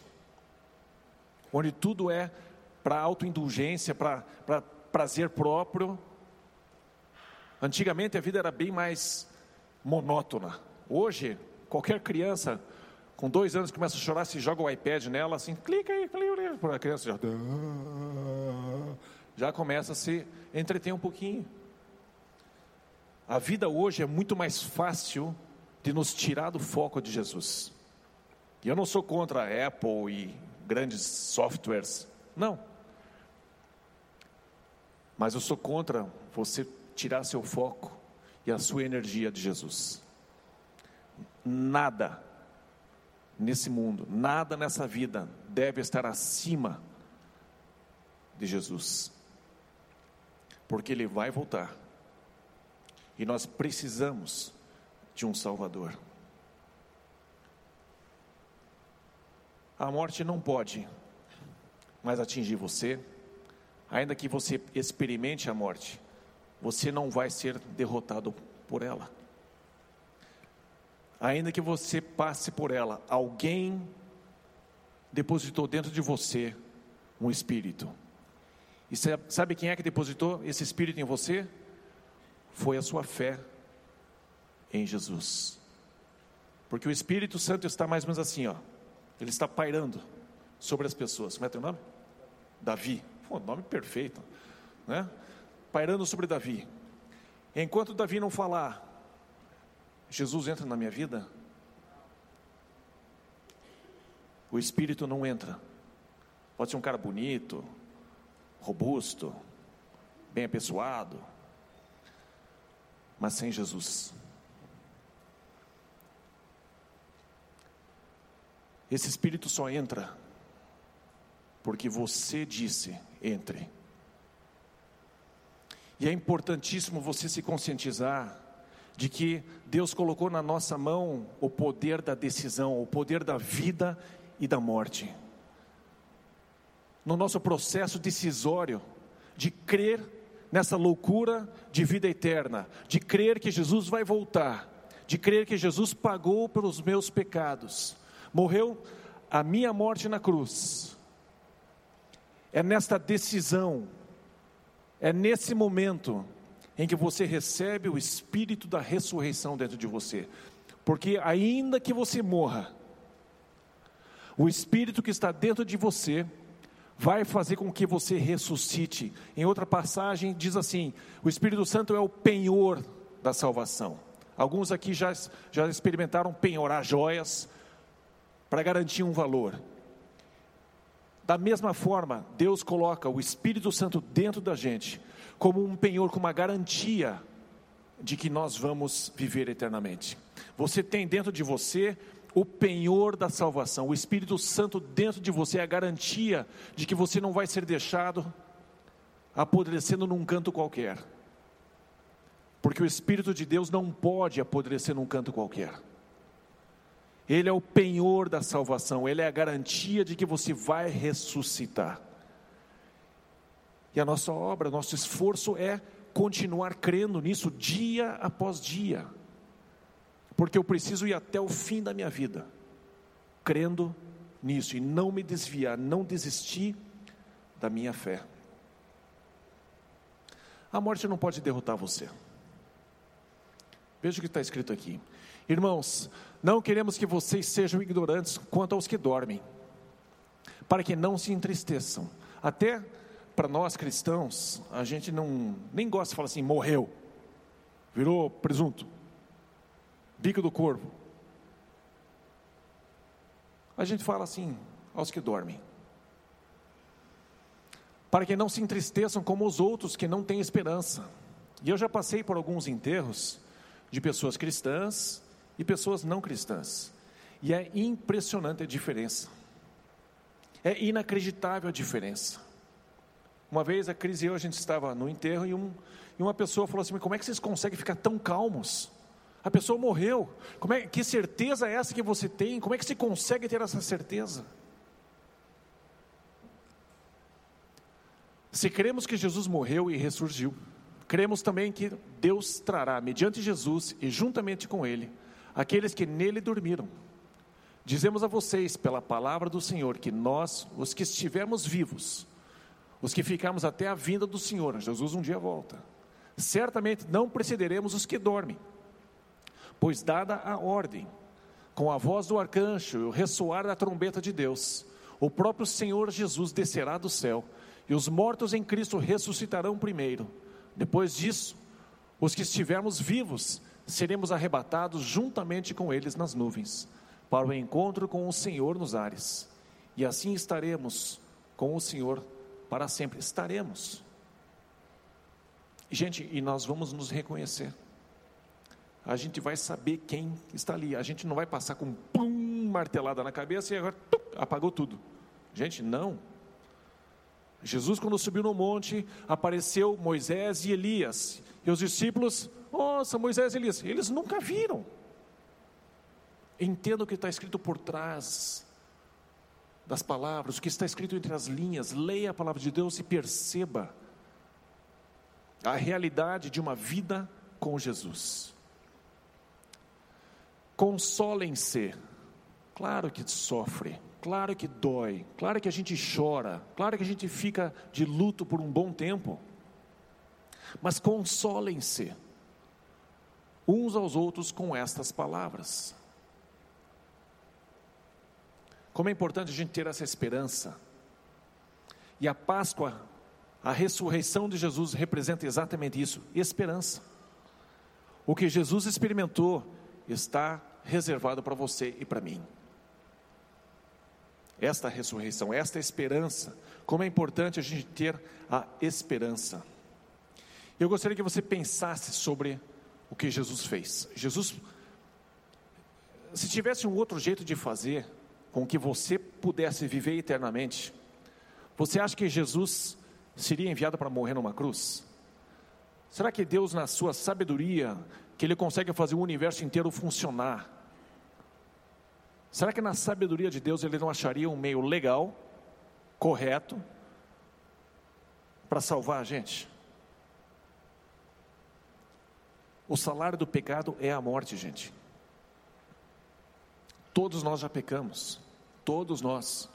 onde tudo é para autoindulgência, para prazer próprio. Antigamente a vida era bem mais monótona. Hoje, qualquer criança com dois anos começa a chorar, se joga o iPad nela, assim, clica aí, clica aí, a criança já, já começa a se entreter um pouquinho. A vida hoje é muito mais fácil de nos tirar do foco de Jesus. E eu não sou contra a Apple e grandes softwares, não. Mas eu sou contra você tirar seu foco e a sua energia de Jesus. Nada nesse mundo, nada nessa vida deve estar acima de Jesus, porque Ele vai voltar e nós precisamos de um Salvador. A morte não pode mais atingir você, ainda que você experimente a morte, você não vai ser derrotado por ela ainda que você passe por ela, alguém depositou dentro de você um espírito. E sabe quem é que depositou esse espírito em você? Foi a sua fé em Jesus. Porque o Espírito Santo está mais ou menos assim, ó. Ele está pairando sobre as pessoas. Como é teu nome? Davi. Pô, nome perfeito, né? Pairando sobre Davi. Enquanto Davi não falar, Jesus entra na minha vida, o espírito não entra. Pode ser um cara bonito, robusto, bem apessoado, mas sem Jesus. Esse espírito só entra porque você disse: entre. E é importantíssimo você se conscientizar de que Deus colocou na nossa mão o poder da decisão, o poder da vida e da morte. No nosso processo decisório de crer nessa loucura de vida eterna, de crer que Jesus vai voltar, de crer que Jesus pagou pelos meus pecados, morreu a minha morte na cruz. É nesta decisão, é nesse momento em que você recebe o espírito da ressurreição dentro de você. Porque ainda que você morra, o espírito que está dentro de você vai fazer com que você ressuscite. Em outra passagem diz assim: o Espírito Santo é o penhor da salvação. Alguns aqui já, já experimentaram penhorar joias para garantir um valor. Da mesma forma, Deus coloca o Espírito Santo dentro da gente como um penhor, como uma garantia de que nós vamos viver eternamente. Você tem dentro de você o penhor da salvação, o Espírito Santo dentro de você é a garantia de que você não vai ser deixado apodrecendo num canto qualquer. Porque o Espírito de Deus não pode apodrecer num canto qualquer. Ele é o penhor da salvação, ele é a garantia de que você vai ressuscitar. E a nossa obra, nosso esforço é continuar crendo nisso dia após dia. Porque eu preciso ir até o fim da minha vida, crendo nisso e não me desviar, não desistir da minha fé. A morte não pode derrotar você. Veja o que está escrito aqui. Irmãos, não queremos que vocês sejam ignorantes quanto aos que dormem, para que não se entristeçam. Até para nós cristãos, a gente não nem gosta de falar assim, morreu, virou presunto, bico do corpo. A gente fala assim, aos que dormem. Para que não se entristeçam como os outros que não têm esperança. E eu já passei por alguns enterros de pessoas cristãs e pessoas não cristãs. E é impressionante a diferença. É inacreditável a diferença. Uma vez a Cris e eu, a gente estava no enterro e, um, e uma pessoa falou assim: como é que vocês conseguem ficar tão calmos? A pessoa morreu. Como é, que certeza é essa que você tem? Como é que você consegue ter essa certeza? Se cremos que Jesus morreu e ressurgiu, cremos também que Deus trará, mediante Jesus e juntamente com Ele, aqueles que nele dormiram. Dizemos a vocês, pela palavra do Senhor, que nós, os que estivermos vivos, os que ficamos até a vinda do Senhor, Jesus um dia volta, certamente não precederemos os que dormem, pois, dada a ordem, com a voz do arcanjo e o ressoar da trombeta de Deus, o próprio Senhor Jesus descerá do céu, e os mortos em Cristo ressuscitarão primeiro. Depois disso, os que estivermos vivos seremos arrebatados juntamente com eles nas nuvens, para o encontro com o Senhor nos ares, e assim estaremos com o Senhor para sempre. Estaremos. Gente, e nós vamos nos reconhecer. A gente vai saber quem está ali. A gente não vai passar com pum, martelada na cabeça e agora apagou tudo. Gente, não. Jesus, quando subiu no monte, apareceu Moisés e Elias. E os discípulos, nossa, Moisés e Elias, eles nunca viram. Entenda o que está escrito por trás das palavras, o que está escrito entre as linhas. Leia a palavra de Deus e perceba a realidade de uma vida com Jesus. Consolem-se. Claro que sofre, claro que dói, claro que a gente chora, claro que a gente fica de luto por um bom tempo. Mas consolem-se uns aos outros com estas palavras. Como é importante a gente ter essa esperança. E a Páscoa, a ressurreição de Jesus representa exatamente isso: esperança. O que Jesus experimentou está reservado para você e para mim. Esta ressurreição, esta esperança, como é importante a gente ter a esperança. Eu gostaria que você pensasse sobre o que Jesus fez. Jesus, se tivesse um outro jeito de fazer com que você pudesse viver eternamente, você acha que Jesus seria enviado para morrer numa cruz? Será que Deus, na sua sabedoria, que Ele consegue fazer o universo inteiro funcionar, será que na sabedoria de Deus Ele não acharia um meio legal, correto, para salvar a gente? O salário do pecado é a morte, gente. Todos nós já pecamos, todos nós.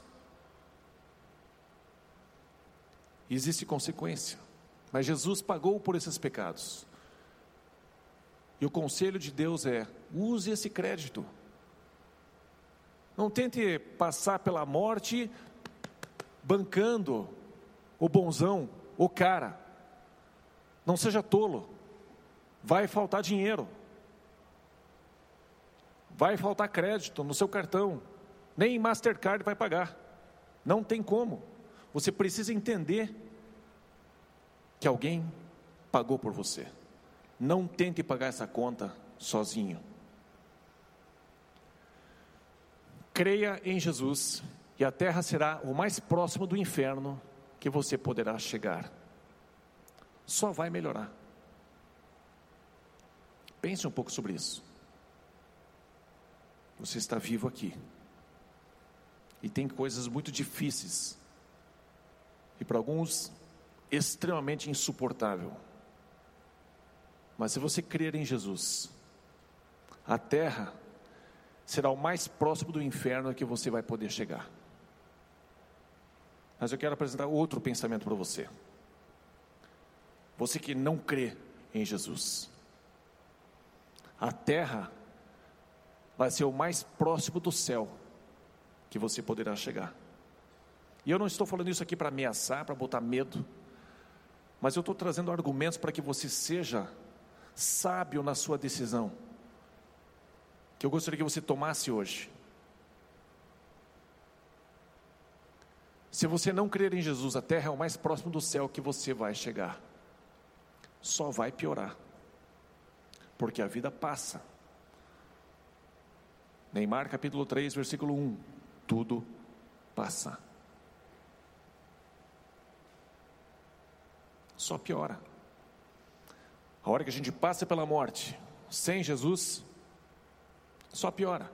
Existe consequência, mas Jesus pagou por esses pecados. E o conselho de Deus é: use esse crédito. Não tente passar pela morte bancando o bonzão, o cara. Não seja tolo vai faltar dinheiro, vai faltar crédito no seu cartão, nem Mastercard vai pagar, não tem como. Você precisa entender que alguém pagou por você. Não tente pagar essa conta sozinho. Creia em Jesus e a terra será o mais próximo do inferno que você poderá chegar. Só vai melhorar. Pense um pouco sobre isso. Você está vivo aqui. E tem coisas muito difíceis. E para alguns, extremamente insuportável. Mas se você crer em Jesus, a terra será o mais próximo do inferno que você vai poder chegar. Mas eu quero apresentar outro pensamento para você. Você que não crê em Jesus a terra vai ser o mais próximo do céu que você poderá chegar. E eu não estou falando isso aqui para ameaçar, para botar medo, mas eu estou trazendo argumentos para que você seja sábio na sua decisão, que eu gostaria que você tomasse hoje. Se você não crer em Jesus, a terra é o mais próximo do céu que você vai chegar, só vai piorar porque a vida passa. Neymar capítulo 3, versículo 1: tudo passa. Só piora. A hora que a gente passa pela morte, sem Jesus, só piora.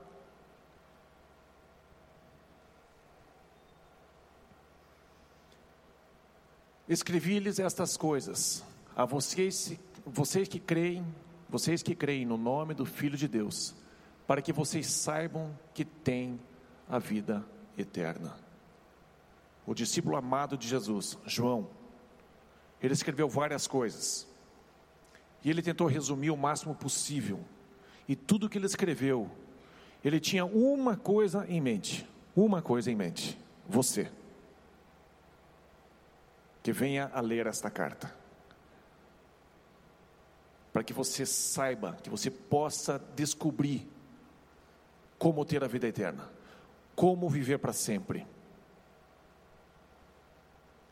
Escrevi-lhes estas coisas a vocês, vocês que creem, vocês que creem no nome do Filho de Deus, para que vocês saibam que têm a vida eterna. O discípulo amado de Jesus, João, ele escreveu várias coisas. E ele tentou resumir o máximo possível. E tudo que ele escreveu, ele tinha uma coisa em mente, uma coisa em mente: você. Que venha a ler esta carta. Que você saiba, que você possa descobrir como ter a vida eterna, como viver para sempre.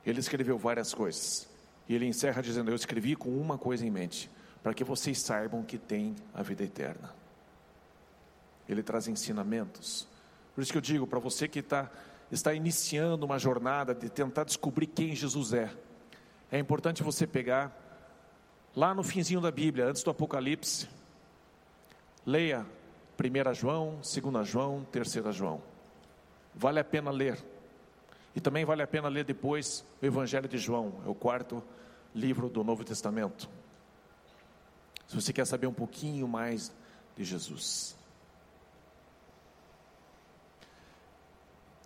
Ele escreveu várias coisas. E ele encerra dizendo: Eu escrevi com uma coisa em mente, para que vocês saibam que tem a vida eterna. Ele traz ensinamentos. Por isso que eu digo para você que tá, está iniciando uma jornada de tentar descobrir quem Jesus é, é importante você pegar lá no finzinho da Bíblia, antes do Apocalipse, leia 1 João, 2 João, 3 João. Vale a pena ler. E também vale a pena ler depois o Evangelho de João, é o quarto livro do Novo Testamento. Se você quer saber um pouquinho mais de Jesus.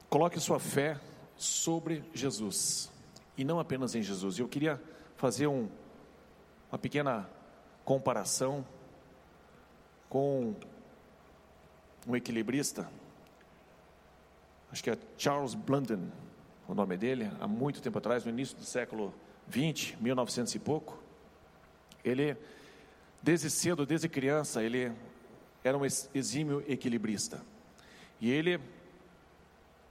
Coloque sua fé sobre Jesus e não apenas em Jesus. Eu queria fazer um, uma pequena comparação com um equilibrista, acho que é Charles Blondin, o nome dele, há muito tempo atrás, no início do século 20, 1900 e pouco. Ele, desde cedo, desde criança, ele era um exímio equilibrista. E ele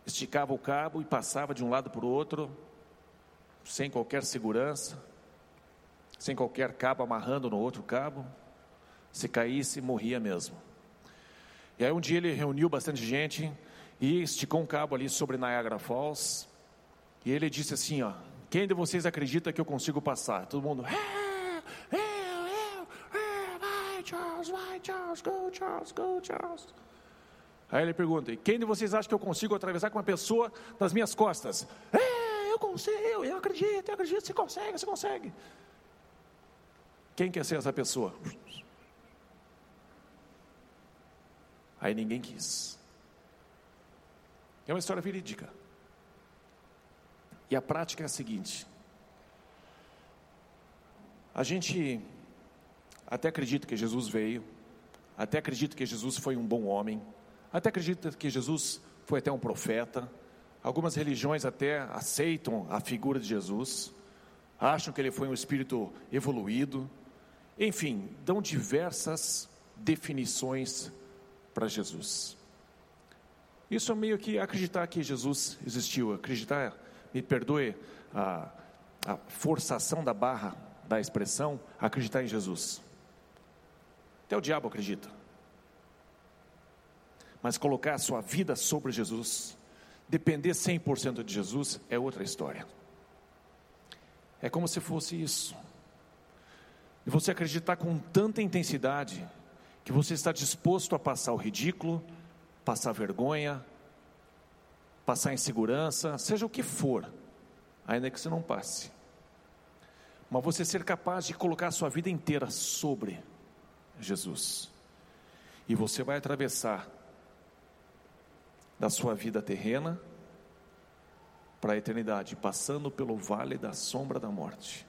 esticava o cabo e passava de um lado para o outro, sem qualquer segurança, sem qualquer cabo amarrando no outro cabo. Se caísse, morria mesmo. E aí um dia ele reuniu bastante gente e esticou um cabo ali sobre Niagara Falls e ele disse assim: ó, quem de vocês acredita que eu consigo passar? Todo mundo, eu, eu, eu, vai Charles, vai Charles, go Charles, go Charles. Aí ele pergunta: quem de vocês acha que eu consigo atravessar com uma pessoa nas minhas costas? É, eu consigo, eu acredito, eu acredito, você consegue, você consegue. Quem quer ser essa pessoa? Aí ninguém quis. É uma história verídica. E a prática é a seguinte: a gente até acredita que Jesus veio, até acredita que Jesus foi um bom homem, até acredita que Jesus foi até um profeta. Algumas religiões até aceitam a figura de Jesus, acham que ele foi um espírito evoluído, enfim, dão diversas definições para Jesus. Isso é meio que acreditar que Jesus existiu, acreditar me perdoe a, a forçação da barra da expressão, acreditar em Jesus. Até o diabo acredita. Mas colocar a sua vida sobre Jesus, depender 100% de Jesus, é outra história. É como se fosse isso. E você acreditar com tanta intensidade que você está disposto a passar o ridículo, passar vergonha, passar insegurança, seja o que for, ainda que você não passe. Mas você ser capaz de colocar a sua vida inteira sobre Jesus. E você vai atravessar da sua vida terrena para a eternidade, passando pelo vale da sombra da morte.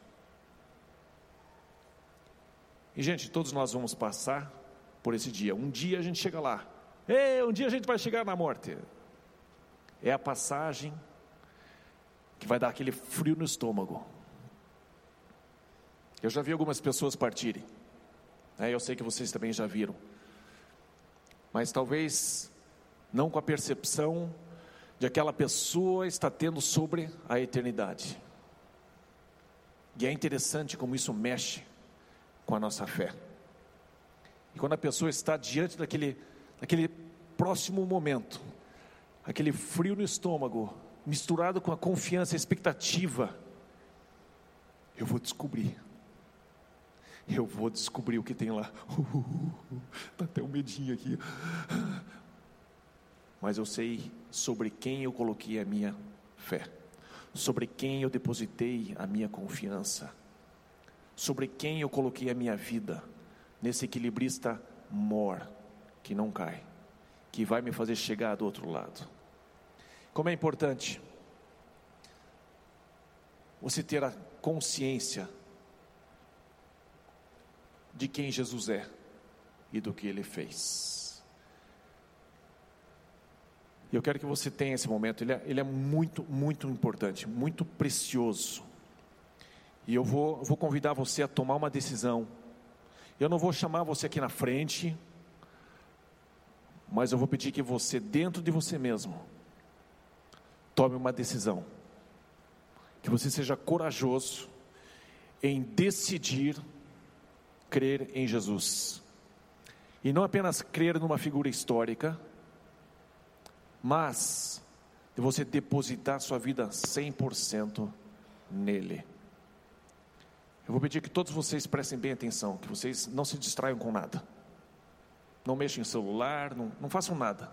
E, gente, todos nós vamos passar por esse dia. Um dia a gente chega lá. Ei, um dia a gente vai chegar na morte é a passagem que vai dar aquele frio no estômago. Eu já vi algumas pessoas partirem, né? eu sei que vocês também já viram, mas talvez não com a percepção de aquela pessoa está tendo sobre a eternidade. E é interessante como isso mexe com a nossa fé. E quando a pessoa está diante daquele, daquele próximo momento, aquele frio no estômago, misturado com a confiança, a expectativa. Eu vou descobrir. Eu vou descobrir o que tem lá. Está até um medinho aqui. Mas eu sei sobre quem eu coloquei a minha fé, sobre quem eu depositei a minha confiança, sobre quem eu coloquei a minha vida, nesse equilibrista mor, que não cai, que vai me fazer chegar do outro lado. Como é importante você ter a consciência de quem Jesus é e do que ele fez. Eu quero que você tenha esse momento, ele é, ele é muito, muito importante, muito precioso. E eu vou, vou convidar você a tomar uma decisão. Eu não vou chamar você aqui na frente, mas eu vou pedir que você, dentro de você mesmo, tome uma decisão. Que você seja corajoso em decidir crer em Jesus. E não apenas crer numa figura histórica, mas de você depositar sua vida 100% nele. Eu vou pedir que todos vocês prestem bem atenção, que vocês não se distraiam com nada. Não mexam em celular, não, não façam nada.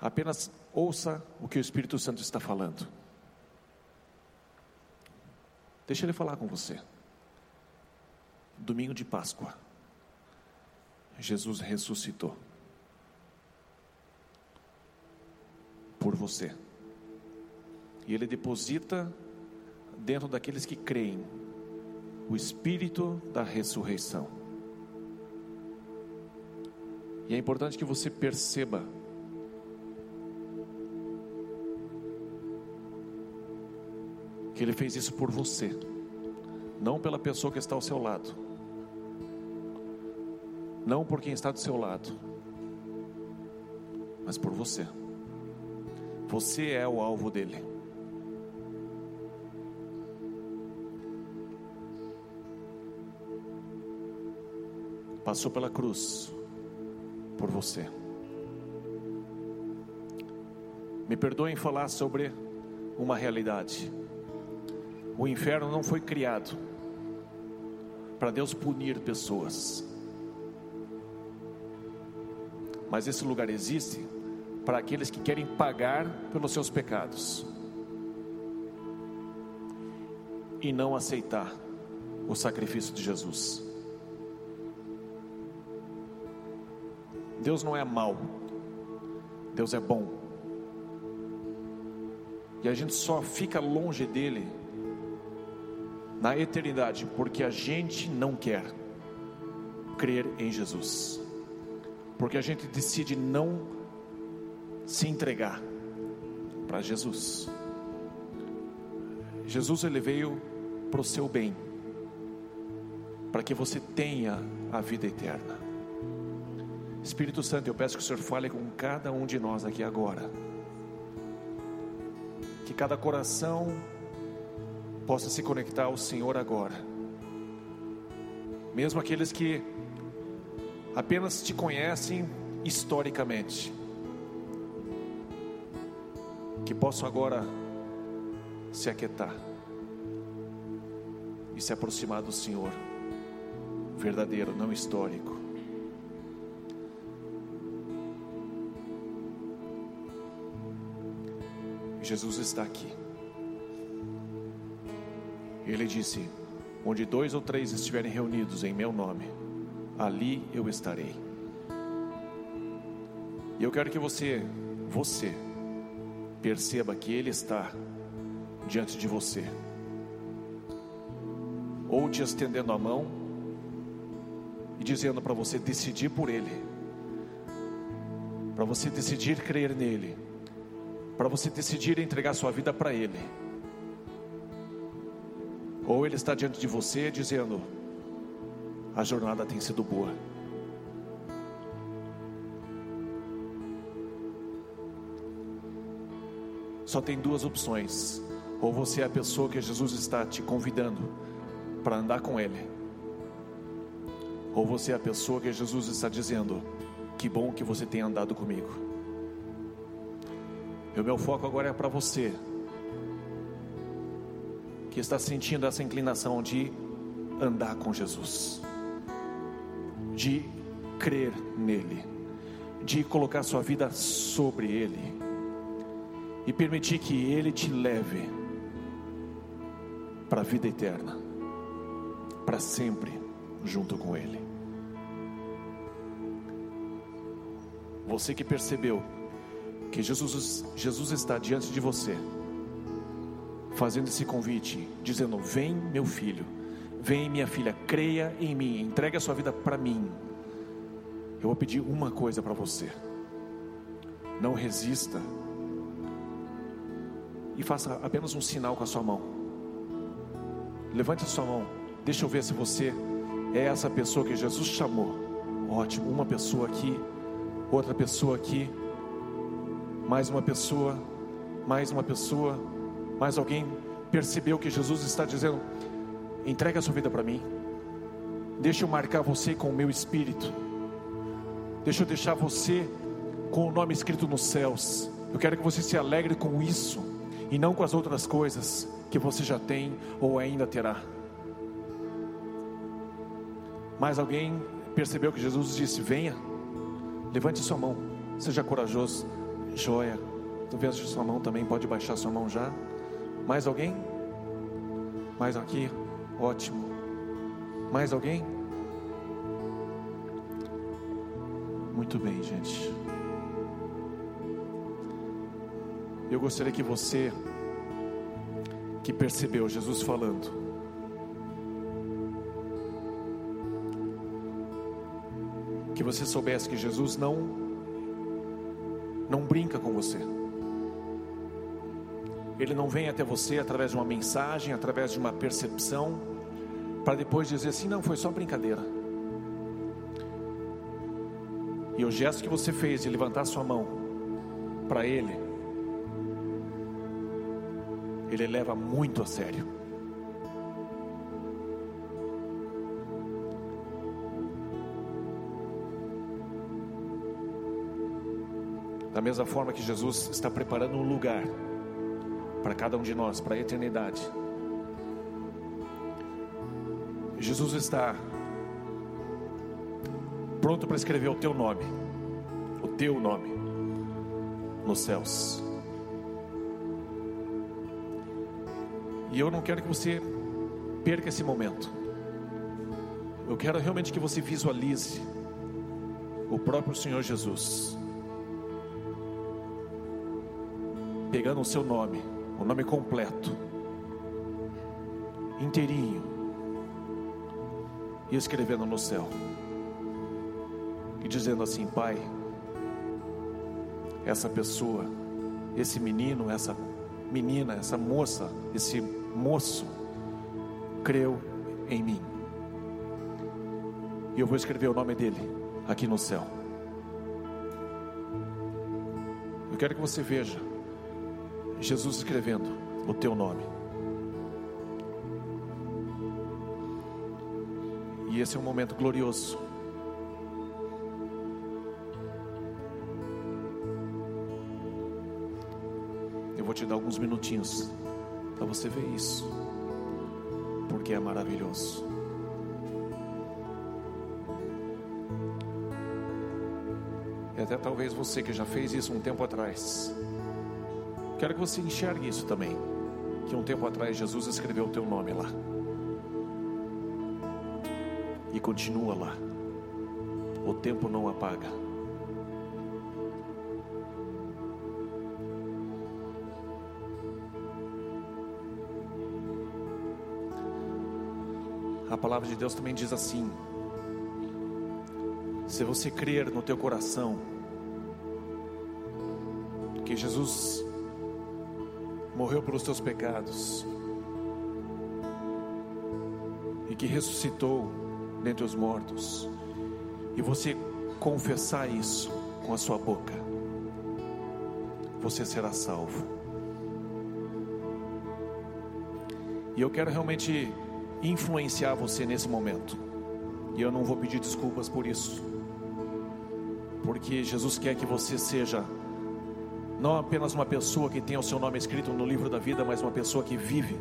Apenas ouça o que o Espírito Santo está falando. Deixa ele falar com você. Domingo de Páscoa. Jesus ressuscitou. Por você. E ele deposita dentro daqueles que creem o espírito da ressurreição. E é importante que você perceba que ele fez isso por você, não pela pessoa que está ao seu lado, não por quem está do seu lado, mas por você. Você é o alvo dele. Passou pela cruz por você. Me perdoem falar sobre uma realidade. O inferno não foi criado para Deus punir pessoas. Mas esse lugar existe para aqueles que querem pagar pelos seus pecados e não aceitar o sacrifício de Jesus. Deus não é mau, Deus é bom. E a gente só fica longe dele na eternidade porque a gente não quer crer em Jesus. Porque a gente decide não se entregar para Jesus. Jesus ele veio para o seu bem, para que você tenha a vida eterna. Espírito Santo, eu peço que o Senhor fale com cada um de nós aqui agora. Que cada coração possa se conectar ao Senhor agora. Mesmo aqueles que apenas te conhecem historicamente. Que possam agora se aquietar e se aproximar do Senhor, verdadeiro, não histórico. Jesus está aqui. Ele disse: Onde dois ou três estiverem reunidos em meu nome, ali eu estarei. E eu quero que você, você, perceba que Ele está diante de você, ou te estendendo a mão e dizendo para você decidir por Ele, para você decidir crer nele para você decidir entregar sua vida para Ele. Ou Ele está diante de você dizendo: a jornada tem sido boa. Só tem duas opções. Ou você é a pessoa que Jesus está te convidando para andar com Ele. Ou você é a pessoa que Jesus está dizendo: Que bom que você tem andado comigo. E o meu foco agora é para você que está sentindo essa inclinação de andar com Jesus, de crer nele, de colocar sua vida sobre ele e permitir que ele te leve para a vida eterna. para sempre junto com Ele. Você que percebeu que Jesus, Jesus está diante de você, fazendo esse convite, dizendo: Vem, meu filho, vem, minha filha, creia em mim, entregue a sua vida para mim. Eu vou pedir uma coisa para você: não resista e faça apenas um sinal com a sua mão. Levante a sua mão, deixa eu ver se você é essa pessoa que Jesus chamou. Ótimo, uma pessoa aqui outra pessoa aqui, mais uma pessoa, mais uma pessoa, mais alguém percebeu que Jesus está dizendo: entregue a sua vida para mim, deixa eu marcar você com o meu espírito, deixa eu deixar você com o nome escrito nos céus. Eu quero que você se alegre com isso e não com as outras coisas que você já tem ou ainda terá. Mais alguém percebeu que Jesus disse: Venha. Levante sua mão, seja corajoso. Joia. Tu vês sua mão também, pode baixar sua mão já. Mais alguém? Mais aqui? Ótimo. Mais alguém? Muito bem, gente. Eu gostaria que você que percebeu Jesus falando, que você soubesse que Jesus não não brinca com você. Ele não vem até você através de uma mensagem, através de uma percepção, para depois dizer assim: não, foi só brincadeira. E o gesto que você fez de levantar sua mão para Ele, Ele leva muito a sério. Da mesma forma que Jesus está preparando um lugar para cada um de nós, para a eternidade. Jesus está pronto para escrever o teu nome, o teu nome nos céus. E eu não quero que você perca esse momento. Eu quero realmente que você visualize o próprio Senhor Jesus pegando o seu nome, o nome completo, inteirinho, e escrevendo no céu, e dizendo assim: Pai, essa pessoa, esse menino, essa menina, essa moça, esse moço, creu em mim, e eu vou escrever o nome dele aqui no céu. Eu quero que você veja Jesus escrevendo o teu nome. E esse é um momento glorioso. Eu vou te dar alguns minutinhos para você ver isso, porque é maravilhoso. E até talvez você que já fez isso um tempo atrás, Quero que você enxergue isso também. Que um tempo atrás Jesus escreveu o teu nome lá. E continua lá. O tempo não apaga. A palavra de Deus também diz assim: Se você crer no teu coração que Jesus morreu pelos teus pecados e que ressuscitou dentre os mortos, e você confessar isso com a sua boca, você será salvo. E eu quero realmente influenciar você nesse momento. E eu não vou pedir desculpas por isso. Porque Jesus quer que você seja não apenas uma pessoa que tem o seu nome escrito no livro da vida, mas uma pessoa que vive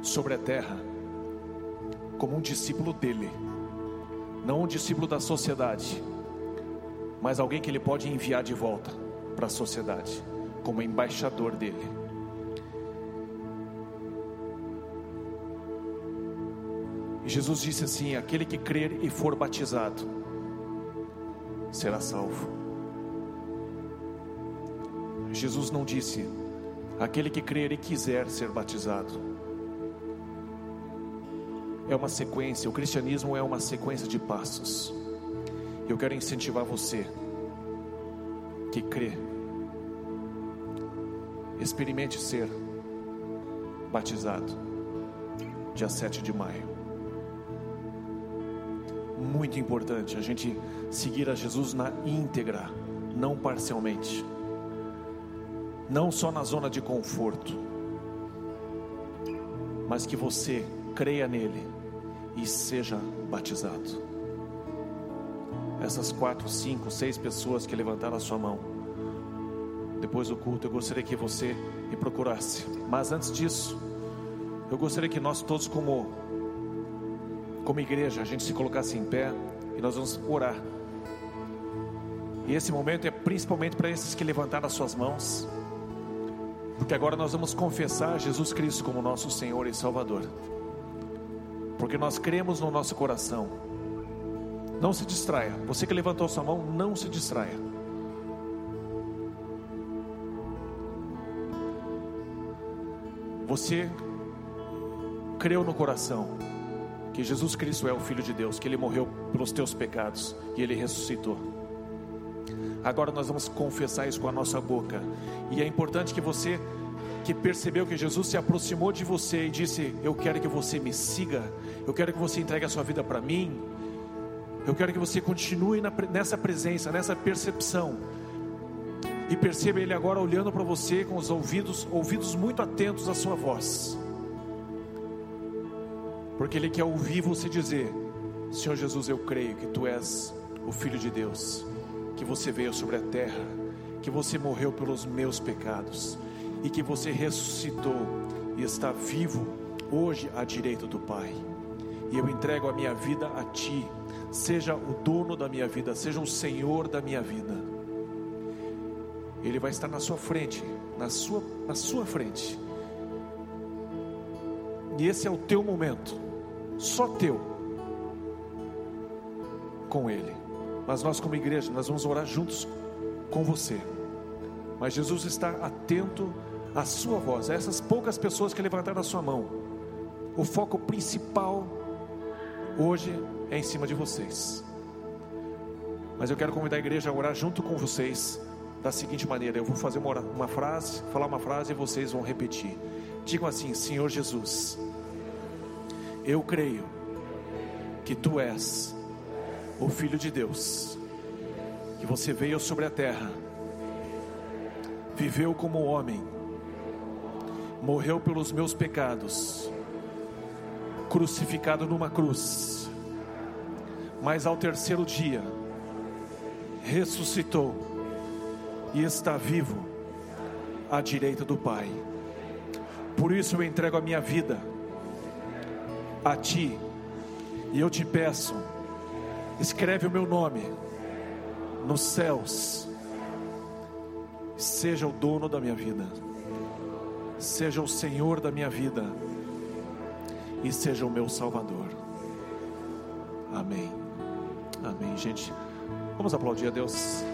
sobre a terra como um discípulo dele, não um discípulo da sociedade, mas alguém que ele pode enviar de volta para a sociedade, como embaixador dele. E Jesus disse assim: aquele que crer e for batizado será salvo. Jesus não disse: aquele que crer e quiser ser batizado. É uma sequência, o cristianismo é uma sequência de passos. Eu quero incentivar você que crê, experimente ser batizado, dia 7 de maio. Muito importante a gente seguir a Jesus na íntegra, não parcialmente, não só na zona de conforto, mas que você creia nele e seja batizado essas quatro, cinco, seis pessoas que levantaram a sua mão. Depois do culto, eu gostaria que você me procurasse. Mas antes disso, eu gostaria que nós todos, como, como igreja, a gente se colocasse em pé e nós vamos orar. E esse momento é principalmente para esses que levantaram as suas mãos, porque agora nós vamos confessar Jesus Cristo como nosso Senhor e Salvador, porque nós cremos no nosso coração não se distraia. Você que levantou sua mão, não se distraia. Você creu no coração que Jesus Cristo é o Filho de Deus, que Ele morreu pelos teus pecados e Ele ressuscitou. Agora nós vamos confessar isso com a nossa boca. E é importante que você que percebeu que Jesus se aproximou de você e disse: Eu quero que você me siga, eu quero que você entregue a sua vida para mim, eu quero que você continue nessa presença, nessa percepção. E perceba Ele agora olhando para você com os ouvidos, ouvidos muito atentos à sua voz. Porque Ele quer ouvir você dizer: Senhor Jesus, eu creio que Tu és o Filho de Deus, que você veio sobre a terra, que você morreu pelos meus pecados e que você ressuscitou e está vivo hoje à direita do Pai. E eu entrego a minha vida a Ti seja o dono da minha vida, seja o Senhor da minha vida. Ele vai estar na sua frente, na sua, na sua frente. E esse é o teu momento, só teu, com Ele. Mas nós, como igreja, nós vamos orar juntos com você. Mas Jesus está atento à sua voz, a essas poucas pessoas que levantaram a sua mão. O foco principal hoje é em cima de vocês. Mas eu quero convidar a igreja a orar junto com vocês da seguinte maneira: eu vou fazer uma, uma frase, falar uma frase e vocês vão repetir. Digam assim: Senhor Jesus, eu creio que tu és o Filho de Deus, que você veio sobre a terra, viveu como homem, morreu pelos meus pecados, crucificado numa cruz mas ao terceiro dia ressuscitou e está vivo à direita do Pai. Por isso eu entrego a minha vida a Ti e eu te peço, escreve o meu nome nos céus, seja o dono da minha vida, seja o Senhor da minha vida e seja o meu Salvador. Amém. Amém, gente. Vamos aplaudir a Deus.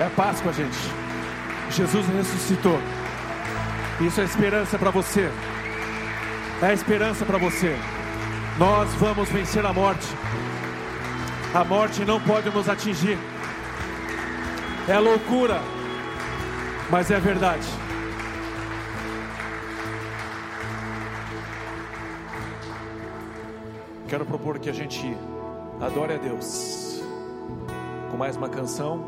É Páscoa, gente. Jesus ressuscitou. Isso é esperança para você. É esperança para você. Nós vamos vencer a morte. A morte não pode nos atingir. É loucura, mas é verdade. quero propor que a gente adore a Deus com mais uma canção.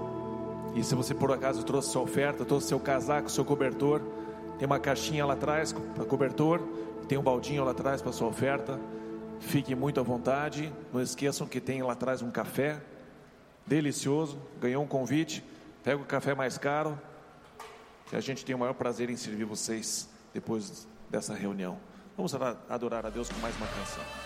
E se você por acaso trouxe sua oferta, trouxe seu casaco, seu cobertor, tem uma caixinha lá atrás para cobertor, tem um baldinho lá atrás para sua oferta. Fique muito à vontade. Não esqueçam que tem lá atrás um café delicioso. Ganhou um convite. Pega o café mais caro. E a gente tem o maior prazer em servir vocês depois dessa reunião. Vamos adorar a Deus com mais uma canção.